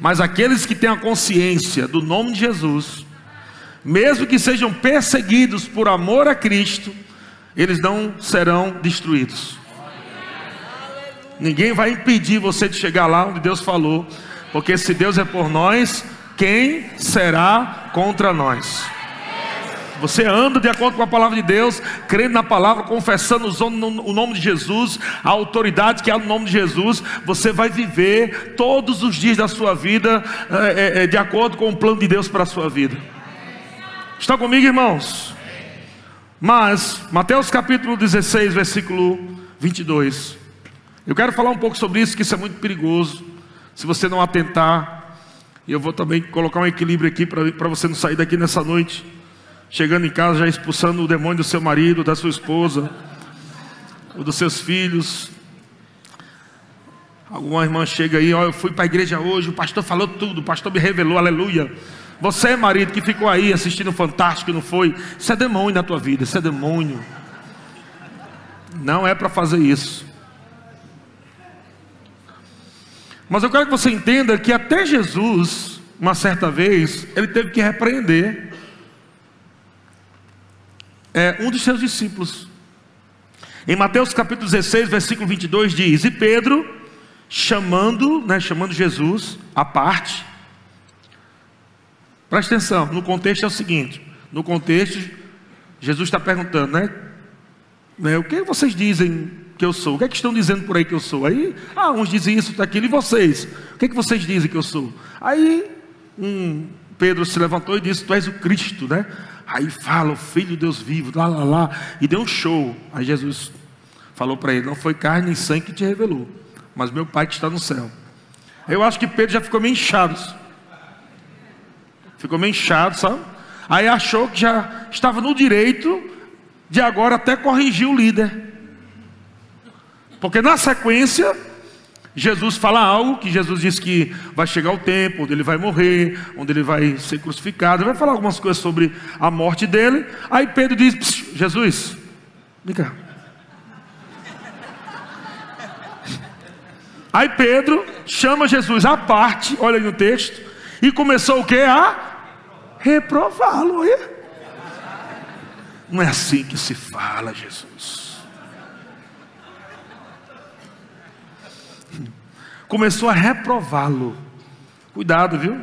A: Mas aqueles que têm a consciência do nome de Jesus, mesmo que sejam perseguidos por amor a Cristo, eles não serão destruídos. Ninguém vai impedir você de chegar lá onde Deus falou, porque se Deus é por nós, quem será contra nós? Você anda de acordo com a palavra de Deus, crendo na palavra, confessando o nome de Jesus, a autoridade que há no nome de Jesus, você vai viver todos os dias da sua vida é, é, de acordo com o plano de Deus para a sua vida. Está comigo, irmãos? Mas, Mateus capítulo 16, versículo 22. Eu quero falar um pouco sobre isso, que isso é muito perigoso. Se você não atentar, e eu vou também colocar um equilíbrio aqui para você não sair daqui nessa noite, chegando em casa já expulsando o demônio do seu marido, da sua esposa, ou dos seus filhos. Alguma irmã chega aí, ó, eu fui para a igreja hoje, o pastor falou tudo, o pastor me revelou, aleluia. Você, marido, que ficou aí assistindo Fantástico, não foi? Isso é demônio na tua vida, isso é demônio. Não é para fazer isso. Mas eu quero que você entenda que até Jesus, uma certa vez, ele teve que repreender é, um dos seus discípulos. Em Mateus capítulo 16, versículo 22 diz: E Pedro, chamando, né, chamando Jesus à parte, Presta atenção, no contexto é o seguinte: no contexto, Jesus está perguntando, né? né o que vocês dizem que eu sou? O que, é que estão dizendo por aí que eu sou? Aí, ah, uns dizem isso, daquilo, e vocês? O que, é que vocês dizem que eu sou? Aí, um Pedro se levantou e disse: Tu és o Cristo, né? Aí fala, o Filho de Deus vivo, lá, lá, lá, e deu um show. Aí Jesus falou para ele: Não foi carne nem sangue que te revelou, mas meu Pai que está no céu. Eu acho que Pedro já ficou meio inchado. Ficou meio inchado, sabe? Aí achou que já estava no direito de agora até corrigir o líder. Porque na sequência, Jesus fala algo que Jesus diz que vai chegar o tempo onde ele vai morrer, onde ele vai ser crucificado, vai falar algumas coisas sobre a morte dele. Aí Pedro diz: Jesus, vem cá. Aí Pedro chama Jesus à parte, olha aí no texto, e começou o que? A reprová-lo. Não é assim que se fala, Jesus. Começou a reprová-lo. Cuidado, viu?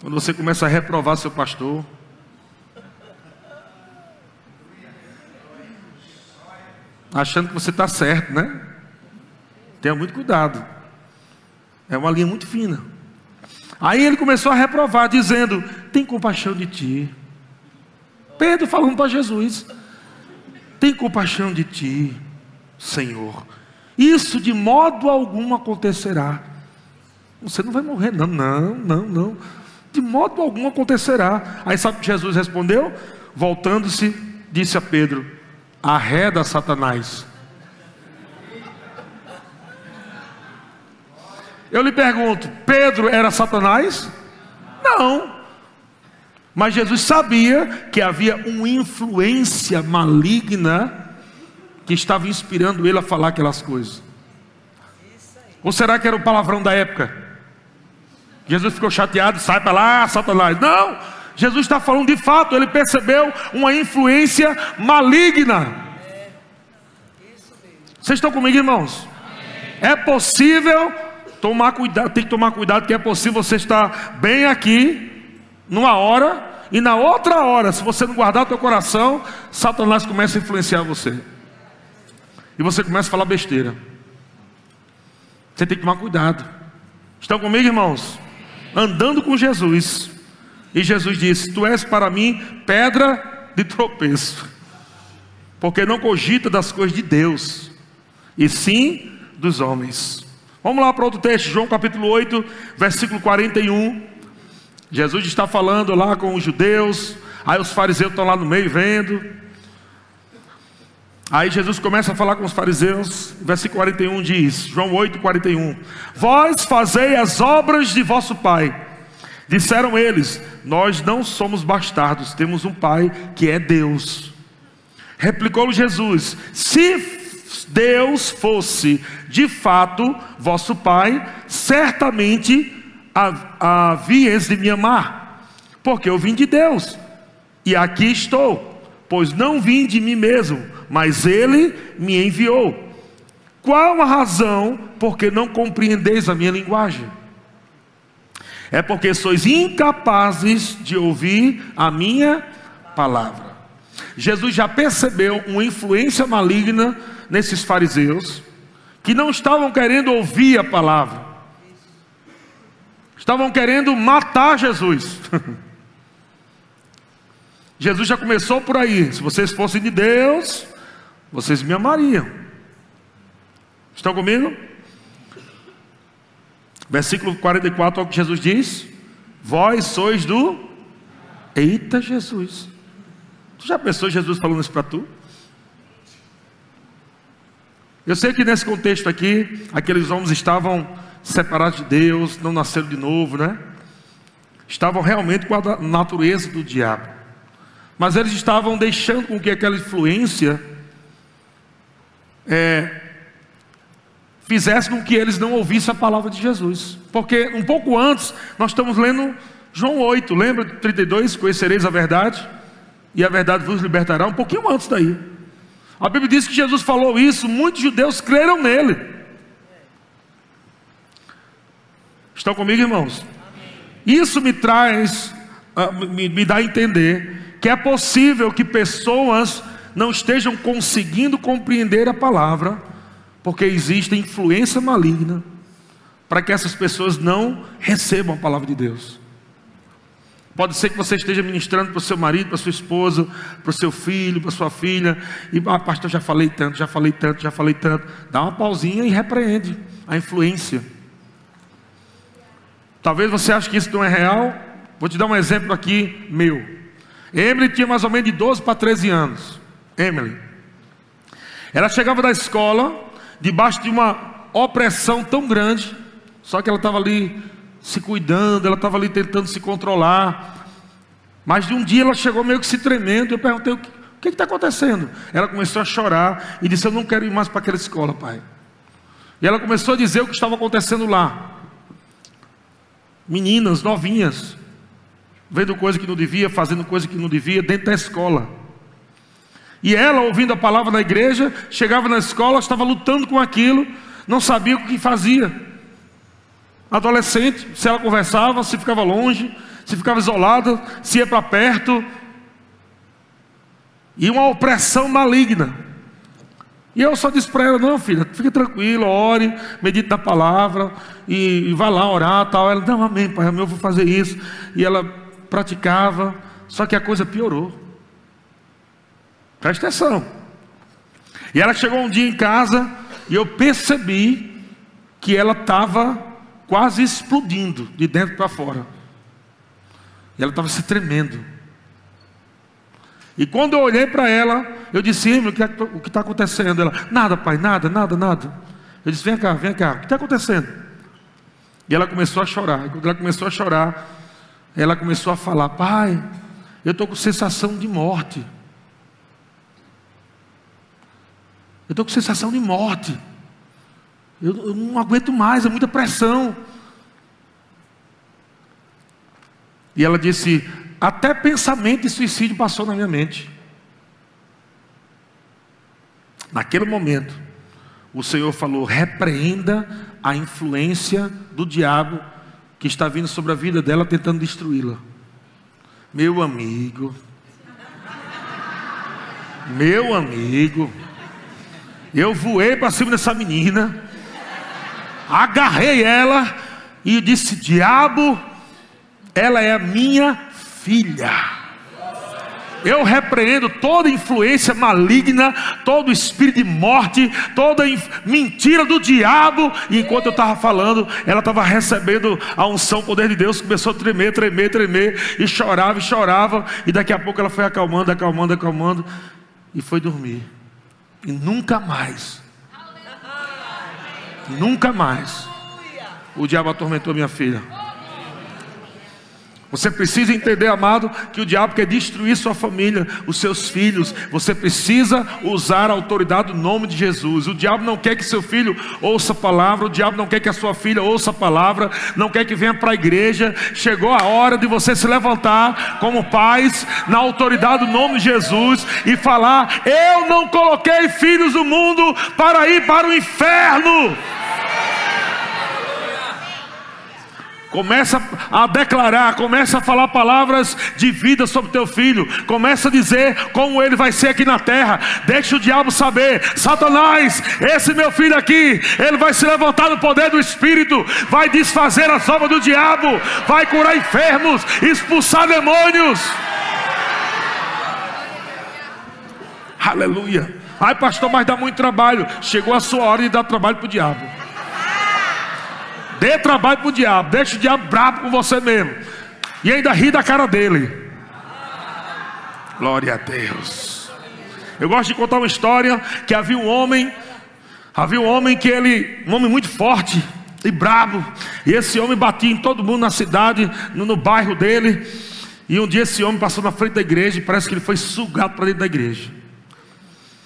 A: Quando você começa a reprovar seu pastor. Achando que você está certo, né? Tenha muito cuidado. É uma linha muito fina. Aí ele começou a reprovar, dizendo: Tem compaixão de ti. Pedro falando para Jesus: Tem compaixão de ti, Senhor. Isso de modo algum acontecerá. Você não vai morrer, não, não, não, não. De modo algum acontecerá. Aí sabe o que Jesus respondeu? Voltando-se, disse a Pedro: Arreda Satanás. Eu lhe pergunto: Pedro era Satanás? Não. Mas Jesus sabia que havia uma influência maligna que estava inspirando ele a falar aquelas coisas. Ou será que era o palavrão da época? Jesus ficou chateado, sai para lá, Satanás. Não, Jesus está falando de fato, ele percebeu uma influência maligna. Vocês estão comigo, irmãos? É possível tomar cuidado, tem que tomar cuidado que é possível você estar bem aqui numa hora e na outra hora, se você não guardar o teu coração, Satanás começa a influenciar você. E você começa a falar besteira. Você tem que tomar cuidado. Estão comigo, irmãos? Andando com Jesus. E Jesus disse: Tu és para mim pedra de tropeço, porque não cogita das coisas de Deus, e sim dos homens. Vamos lá para outro texto, João capítulo 8, versículo 41. Jesus está falando lá com os judeus, aí os fariseus estão lá no meio vendo. Aí Jesus começa a falar com os fariseus, versículo 41 diz, João 8, 41: Vós fazei as obras de vosso pai. Disseram eles: Nós não somos bastardos, temos um pai que é Deus. Replicou Jesus: Se Deus fosse de fato vosso pai, certamente havíeis de me amar, porque eu vim de Deus, e aqui estou, pois não vim de mim mesmo, mas ele me enviou. Qual a razão porque não compreendeis a minha linguagem? É porque sois incapazes de ouvir a minha palavra. Jesus já percebeu uma influência maligna nesses fariseus, que não estavam querendo ouvir a palavra, estavam querendo matar Jesus. Jesus já começou por aí: se vocês fossem de Deus, vocês me amariam. Estão comigo? Versículo 44, olha o que Jesus diz: Vós sois do. Eita Jesus. Tu já pensou Jesus falando isso para tu? Eu sei que nesse contexto aqui, aqueles homens estavam separados de Deus, não nasceram de novo, né? Estavam realmente com a natureza do diabo. Mas eles estavam deixando com que aquela influência é, fizesse com que eles não ouvissem a palavra de Jesus. Porque um pouco antes, nós estamos lendo João 8, lembra 32? Conhecereis a verdade, e a verdade vos libertará. Um pouquinho antes daí. A Bíblia diz que Jesus falou isso, muitos judeus creram nele. Estão comigo, irmãos? Isso me traz, ah, me, me dá a entender que é possível que pessoas não estejam conseguindo compreender a palavra porque existe influência maligna para que essas pessoas não recebam a palavra de Deus. Pode ser que você esteja ministrando para o seu marido, para sua esposa, para o seu filho, para sua filha, e ah, pastor, já falei tanto, já falei tanto, já falei tanto. Dá uma pausinha e repreende a influência. Talvez você ache que isso não é real. Vou te dar um exemplo aqui meu. Emily tinha mais ou menos de 12 para 13 anos. Emily. Ela chegava da escola, debaixo de uma opressão tão grande, só que ela estava ali se cuidando, ela estava ali tentando se controlar. Mas de um dia ela chegou meio que se tremendo. Eu perguntei: o que está acontecendo? Ela começou a chorar e disse: Eu não quero ir mais para aquela escola, pai. E ela começou a dizer o que estava acontecendo lá. Meninas novinhas, vendo coisa que não devia, fazendo coisa que não devia, dentro da escola. E ela, ouvindo a palavra da igreja, chegava na escola, estava lutando com aquilo, não sabia o que fazia. Adolescente, se ela conversava, se ficava longe, se ficava isolada, se ia para perto. E uma opressão maligna. E eu só disse para ela: Não, filha, fique tranquila, ore, medite na palavra e, e vá lá orar. Tal. Ela, não, amém, pai, eu vou fazer isso. E ela praticava, só que a coisa piorou. Presta atenção. E ela chegou um dia em casa e eu percebi que ela estava quase explodindo de dentro para fora. E ela estava se tremendo. E quando eu olhei para ela, eu disse: o que é está acontecendo? Ela, nada, pai, nada, nada, nada. Eu disse: vem cá, vem cá, o que está acontecendo? E ela começou a chorar. E quando ela começou a chorar, ela começou a falar: pai, eu estou com sensação de morte. Eu estou com sensação de morte. Eu, eu não aguento mais, é muita pressão. E ela disse: até pensamento de suicídio passou na minha mente. Naquele momento, o Senhor falou: repreenda a influência do diabo que está vindo sobre a vida dela, tentando destruí-la. Meu amigo, meu amigo, eu voei para cima dessa menina, agarrei ela e disse: Diabo, ela é a minha filha. Eu repreendo toda influência maligna, todo espírito de morte, toda mentira do diabo. E enquanto eu estava falando, ela estava recebendo a unção, o poder de Deus, começou a tremer, tremer, tremer, e chorava, e chorava. E daqui a pouco ela foi acalmando, acalmando, acalmando, e foi dormir. E nunca mais, nunca mais, o diabo atormentou minha filha. Você precisa entender, amado, que o diabo quer destruir sua família, os seus filhos. Você precisa usar a autoridade do nome de Jesus. O diabo não quer que seu filho ouça a palavra, o diabo não quer que a sua filha ouça a palavra, não quer que venha para a igreja. Chegou a hora de você se levantar como pais, na autoridade do nome de Jesus, e falar: Eu não coloquei filhos do mundo para ir para o inferno. Começa a declarar, começa a falar palavras de vida sobre teu filho. Começa a dizer como ele vai ser aqui na terra. Deixa o diabo saber, Satanás, esse meu filho aqui, ele vai se levantar no poder do Espírito, vai desfazer a obras do diabo, vai curar enfermos, expulsar demônios. Aleluia. Ai, pastor, mas dá muito trabalho. Chegou a sua hora de dar trabalho para o diabo. Dê trabalho para o diabo, deixa o diabo bravo com você mesmo. E ainda ri da cara dele. Glória a Deus. Eu gosto de contar uma história que havia um homem, havia um homem que ele, um homem muito forte e bravo, e esse homem batia em todo mundo na cidade, no, no bairro dele. E um dia esse homem passou na frente da igreja e parece que ele foi sugado para dentro da igreja.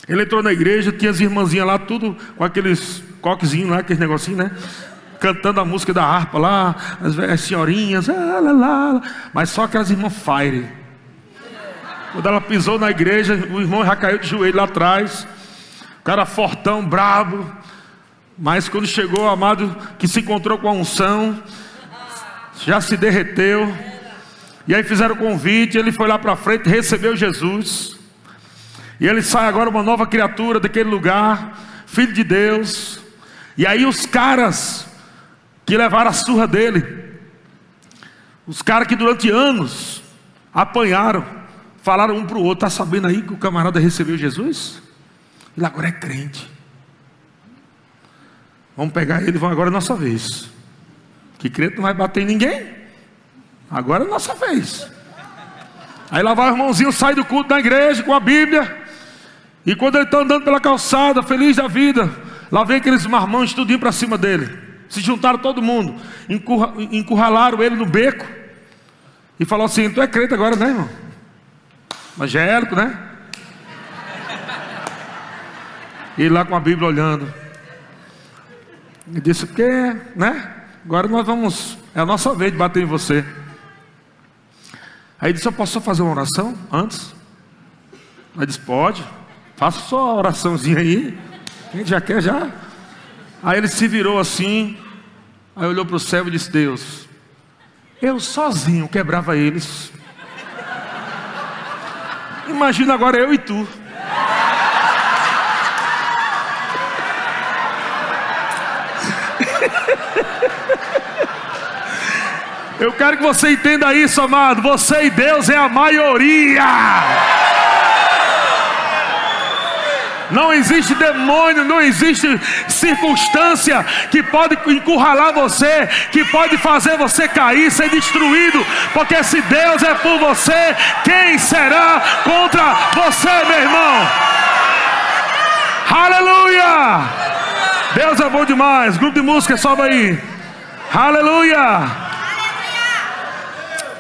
A: Ele entrou na igreja, tinha as irmãzinhas lá, tudo com aqueles coquezinhos lá, aqueles negocinhos, né? Cantando a música da harpa lá, as, as senhorinhas, ah, lá, lá, mas só aquelas irmãs fire. Quando ela pisou na igreja, o irmão já caiu de joelho lá atrás, o cara fortão, brabo, mas quando chegou amado que se encontrou com a unção, já se derreteu. E aí fizeram o convite, ele foi lá para frente, recebeu Jesus. E ele sai agora uma nova criatura daquele lugar, filho de Deus. E aí os caras que levaram a surra dele. Os caras que durante anos apanharam, falaram um para o outro: está sabendo aí que o camarada recebeu Jesus? Ele agora é crente. Vamos pegar ele, agora é nossa vez. Que crente não vai bater em ninguém. Agora é nossa vez. Aí lá vai o irmãozinho, sai do culto da igreja com a Bíblia. E quando ele está andando pela calçada, feliz da vida, lá vem aqueles marmãos tudinho para cima dele. Se juntaram todo mundo, encurralaram ele no beco e falou assim: Tu é crente agora, né, irmão? Evangélico, né? E lá com a Bíblia olhando. E disse: Porque, né? Agora nós vamos, é a nossa vez de bater em você. Aí disse: Eu posso fazer uma oração antes? Aí disse: Pode, faça só a oraçãozinha aí. Quem já quer já. Aí ele se virou assim, aí olhou para o céu e disse: Deus, eu sozinho quebrava eles. Imagina agora eu e tu. Eu quero que você entenda isso, amado. Você e Deus é a maioria. Não existe demônio, não existe circunstância que pode encurralar você, que pode fazer você cair, ser destruído, porque se Deus é por você, quem será contra você, meu irmão? Aleluia! Deus é bom demais. Grupo de música, sobe aí. Aleluia!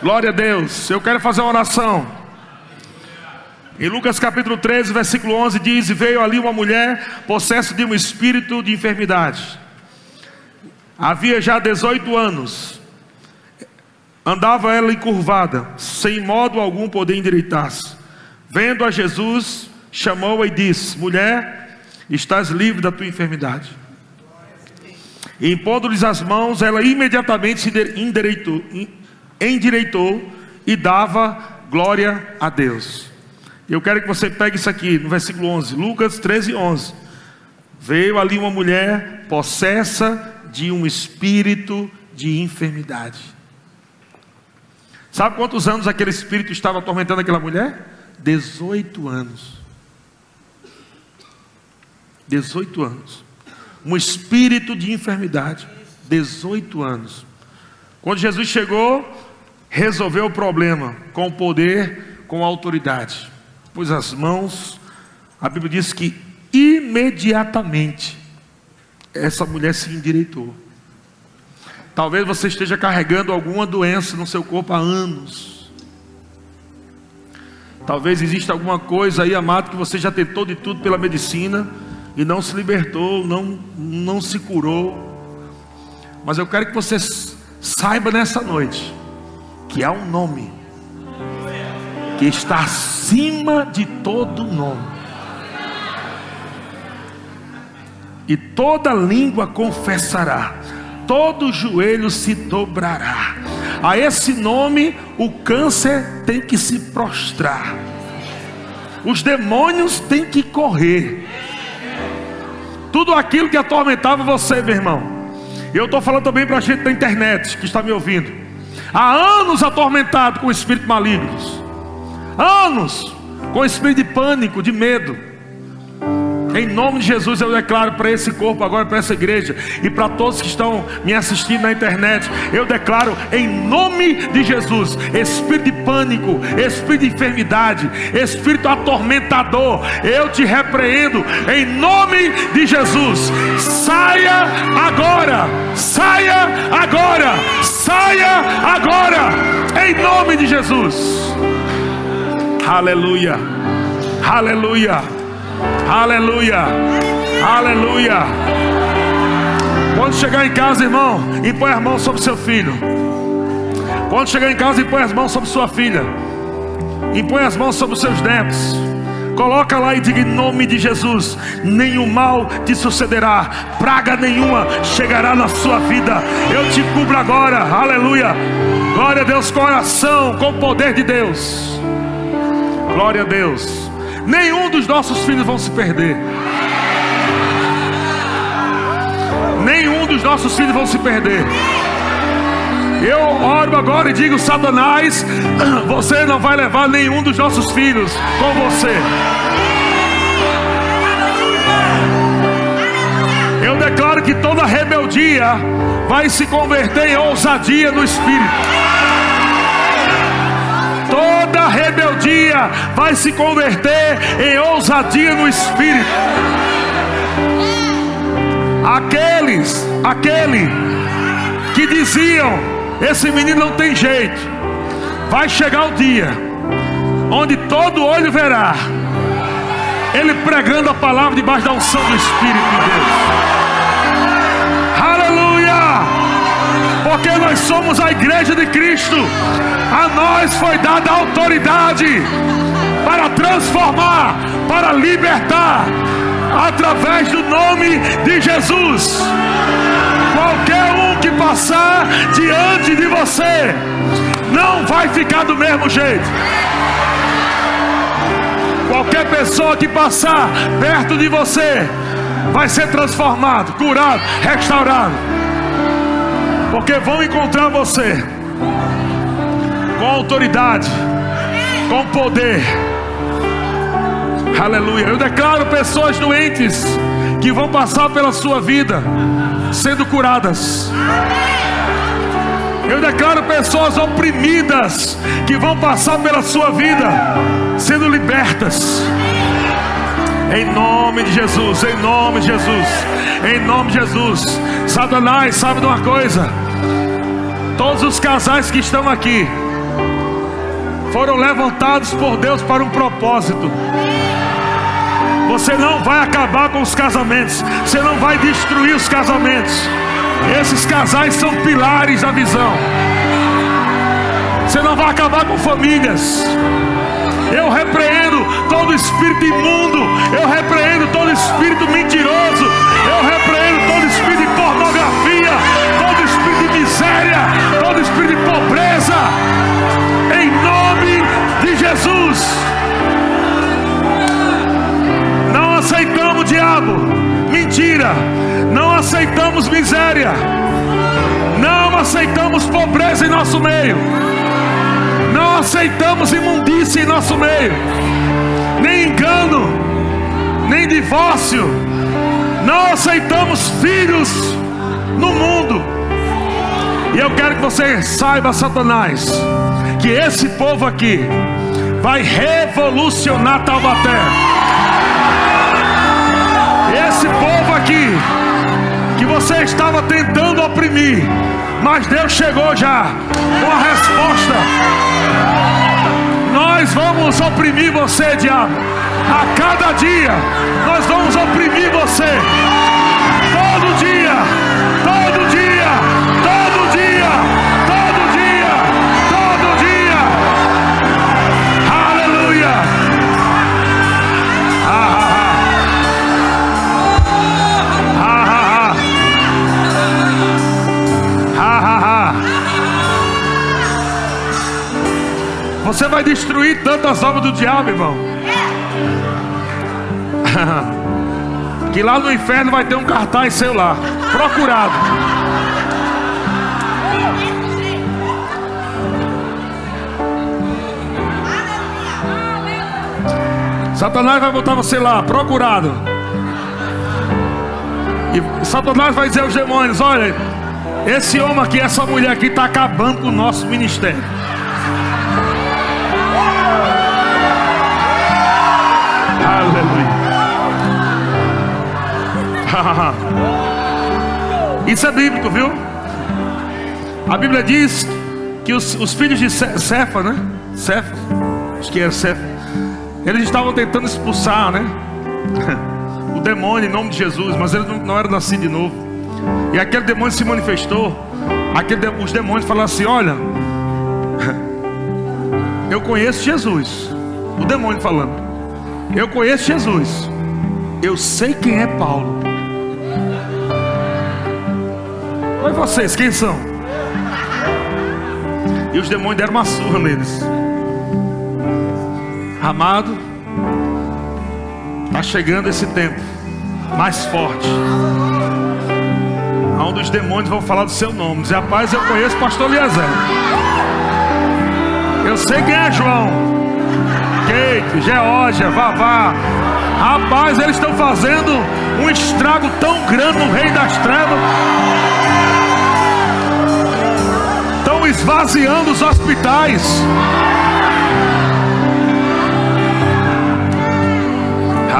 A: Glória a Deus. Eu quero fazer uma oração. Em Lucas capítulo 13, versículo 11 diz: E veio ali uma mulher possessa de um espírito de enfermidade. Havia já 18 anos. Andava ela encurvada, sem modo algum poder endireitar-se. Vendo a Jesus, chamou-a e disse: Mulher, estás livre da tua enfermidade. E impondo-lhes as mãos, ela imediatamente se endireitou, endireitou e dava glória a Deus. Eu quero que você pegue isso aqui no versículo 11, Lucas 13, 11. Veio ali uma mulher possessa de um espírito de enfermidade. Sabe quantos anos aquele espírito estava atormentando aquela mulher? 18 anos. 18 anos. Um espírito de enfermidade. 18 anos. Quando Jesus chegou, resolveu o problema com poder, com autoridade. Pôs as mãos, a Bíblia diz que imediatamente essa mulher se endireitou. Talvez você esteja carregando alguma doença no seu corpo há anos. Talvez exista alguma coisa aí, amado, que você já tentou de tudo pela medicina e não se libertou, não, não se curou. Mas eu quero que você saiba nessa noite que há um nome que está acima de todo nome. E toda língua confessará todo joelho se dobrará. A esse nome o câncer tem que se prostrar. Os demônios têm que correr. Tudo aquilo que atormentava você, meu irmão. Eu estou falando também para a gente da internet que está me ouvindo. Há anos atormentado com espíritos malignos. Anos com espírito de pânico, de medo em nome de Jesus eu declaro para esse corpo agora, para essa igreja e para todos que estão me assistindo na internet, eu declaro em nome de Jesus, espírito de pânico, espírito de enfermidade, espírito atormentador, eu te repreendo em nome de Jesus. Saia agora, saia agora, saia agora, em nome de Jesus. Aleluia, aleluia. Aleluia. Aleluia. Quando chegar em casa, irmão, impõe as mãos sobre seu filho. Quando chegar em casa, impõe as mãos sobre sua filha. Impõe as mãos sobre os seus netos. Coloca lá e diga em nome de Jesus: nenhum mal te sucederá, praga nenhuma chegará na sua vida. Eu te cubro agora, aleluia. Glória a Deus, coração com o poder de Deus. Glória a Deus. Nenhum dos nossos filhos vão se perder. Nenhum dos nossos filhos vão se perder. Eu oro agora e digo: Satanás, você não vai levar nenhum dos nossos filhos com você. Eu declaro que toda rebeldia vai se converter em ousadia no espírito toda rebeldia vai se converter em ousadia no espírito. Aqueles, aquele que diziam: esse menino não tem jeito, vai chegar o dia onde todo olho verá ele pregando a palavra debaixo da unção do Espírito de Deus. Porque nós somos a igreja de Cristo. A nós foi dada autoridade para transformar, para libertar, através do nome de Jesus. Qualquer um que passar diante de você, não vai ficar do mesmo jeito. Qualquer pessoa que passar perto de você, vai ser transformado, curado, restaurado porque vão encontrar você com autoridade, com poder. Aleluia. Eu declaro pessoas doentes que vão passar pela sua vida sendo curadas. Eu declaro pessoas oprimidas que vão passar pela sua vida sendo libertas. Em nome de Jesus, em nome de Jesus, em nome de Jesus. Satanás, sabe de uma coisa? Todos os casais que estão aqui foram levantados por Deus para um propósito. Você não vai acabar com os casamentos, você não vai destruir os casamentos. Esses casais são pilares da visão. Você não vai acabar com famílias. Eu repreendo todo espírito imundo, eu repreendo todo espírito miséria, todo espírito de pobreza, em nome de Jesus. Não aceitamos diabo, mentira, não aceitamos miséria, não aceitamos pobreza em nosso meio, não aceitamos imundícia em nosso meio, nem engano, nem divórcio, não aceitamos filhos no mundo. E eu quero que você saiba, Satanás, que esse povo aqui vai revolucionar Taubaté. Esse povo aqui que você estava tentando oprimir, mas Deus chegou já com a resposta. Nós vamos oprimir você, diabo. A cada dia nós vamos oprimir você. Todo dia, todo dia, Você vai destruir tantas obras do diabo, irmão. que lá no inferno vai ter um cartaz seu lá, procurado. Satanás vai botar você lá, procurado. E Satanás vai dizer aos demônios: olha, esse homem aqui, essa mulher aqui está acabando com o nosso ministério. Aleluia. Isso é bíblico, viu? A Bíblia diz que os, os filhos de Ce- Cefa, né? Cefa, acho que era Cefa, eles estavam tentando expulsar, né? O demônio em nome de Jesus, mas eles não, eram nascidos de novo. E aquele demônio se manifestou. Aquele, os demônios falaram assim: Olha, eu conheço Jesus. O demônio falando: Eu conheço Jesus. Eu sei quem é Paulo. Oi, vocês, quem são? E os demônios deram uma surra neles. Amado, está chegando esse tempo mais forte. Onde os demônios vão falar do seu nome. Dizer, rapaz, eu conheço o pastor Eliezer. Eu sei quem é João. Kate, Geórgia, Vavá. Rapaz, eles estão fazendo um estrago tão grande no Rei das Trevas. Estão esvaziando os hospitais.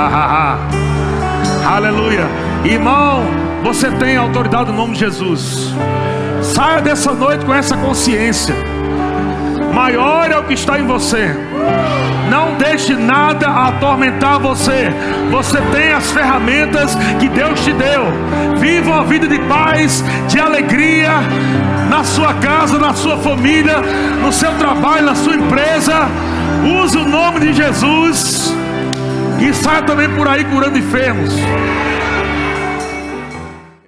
A: Aleluia. Irmão, você tem autoridade no nome de Jesus. Saia dessa noite com essa consciência. Maior é o que está em você. Não deixe nada atormentar você. Você tem as ferramentas que Deus te deu. Viva uma vida de paz, de alegria na sua casa, na sua família, no seu trabalho, na sua empresa. Use o nome de Jesus e saia também por aí curando enfermos.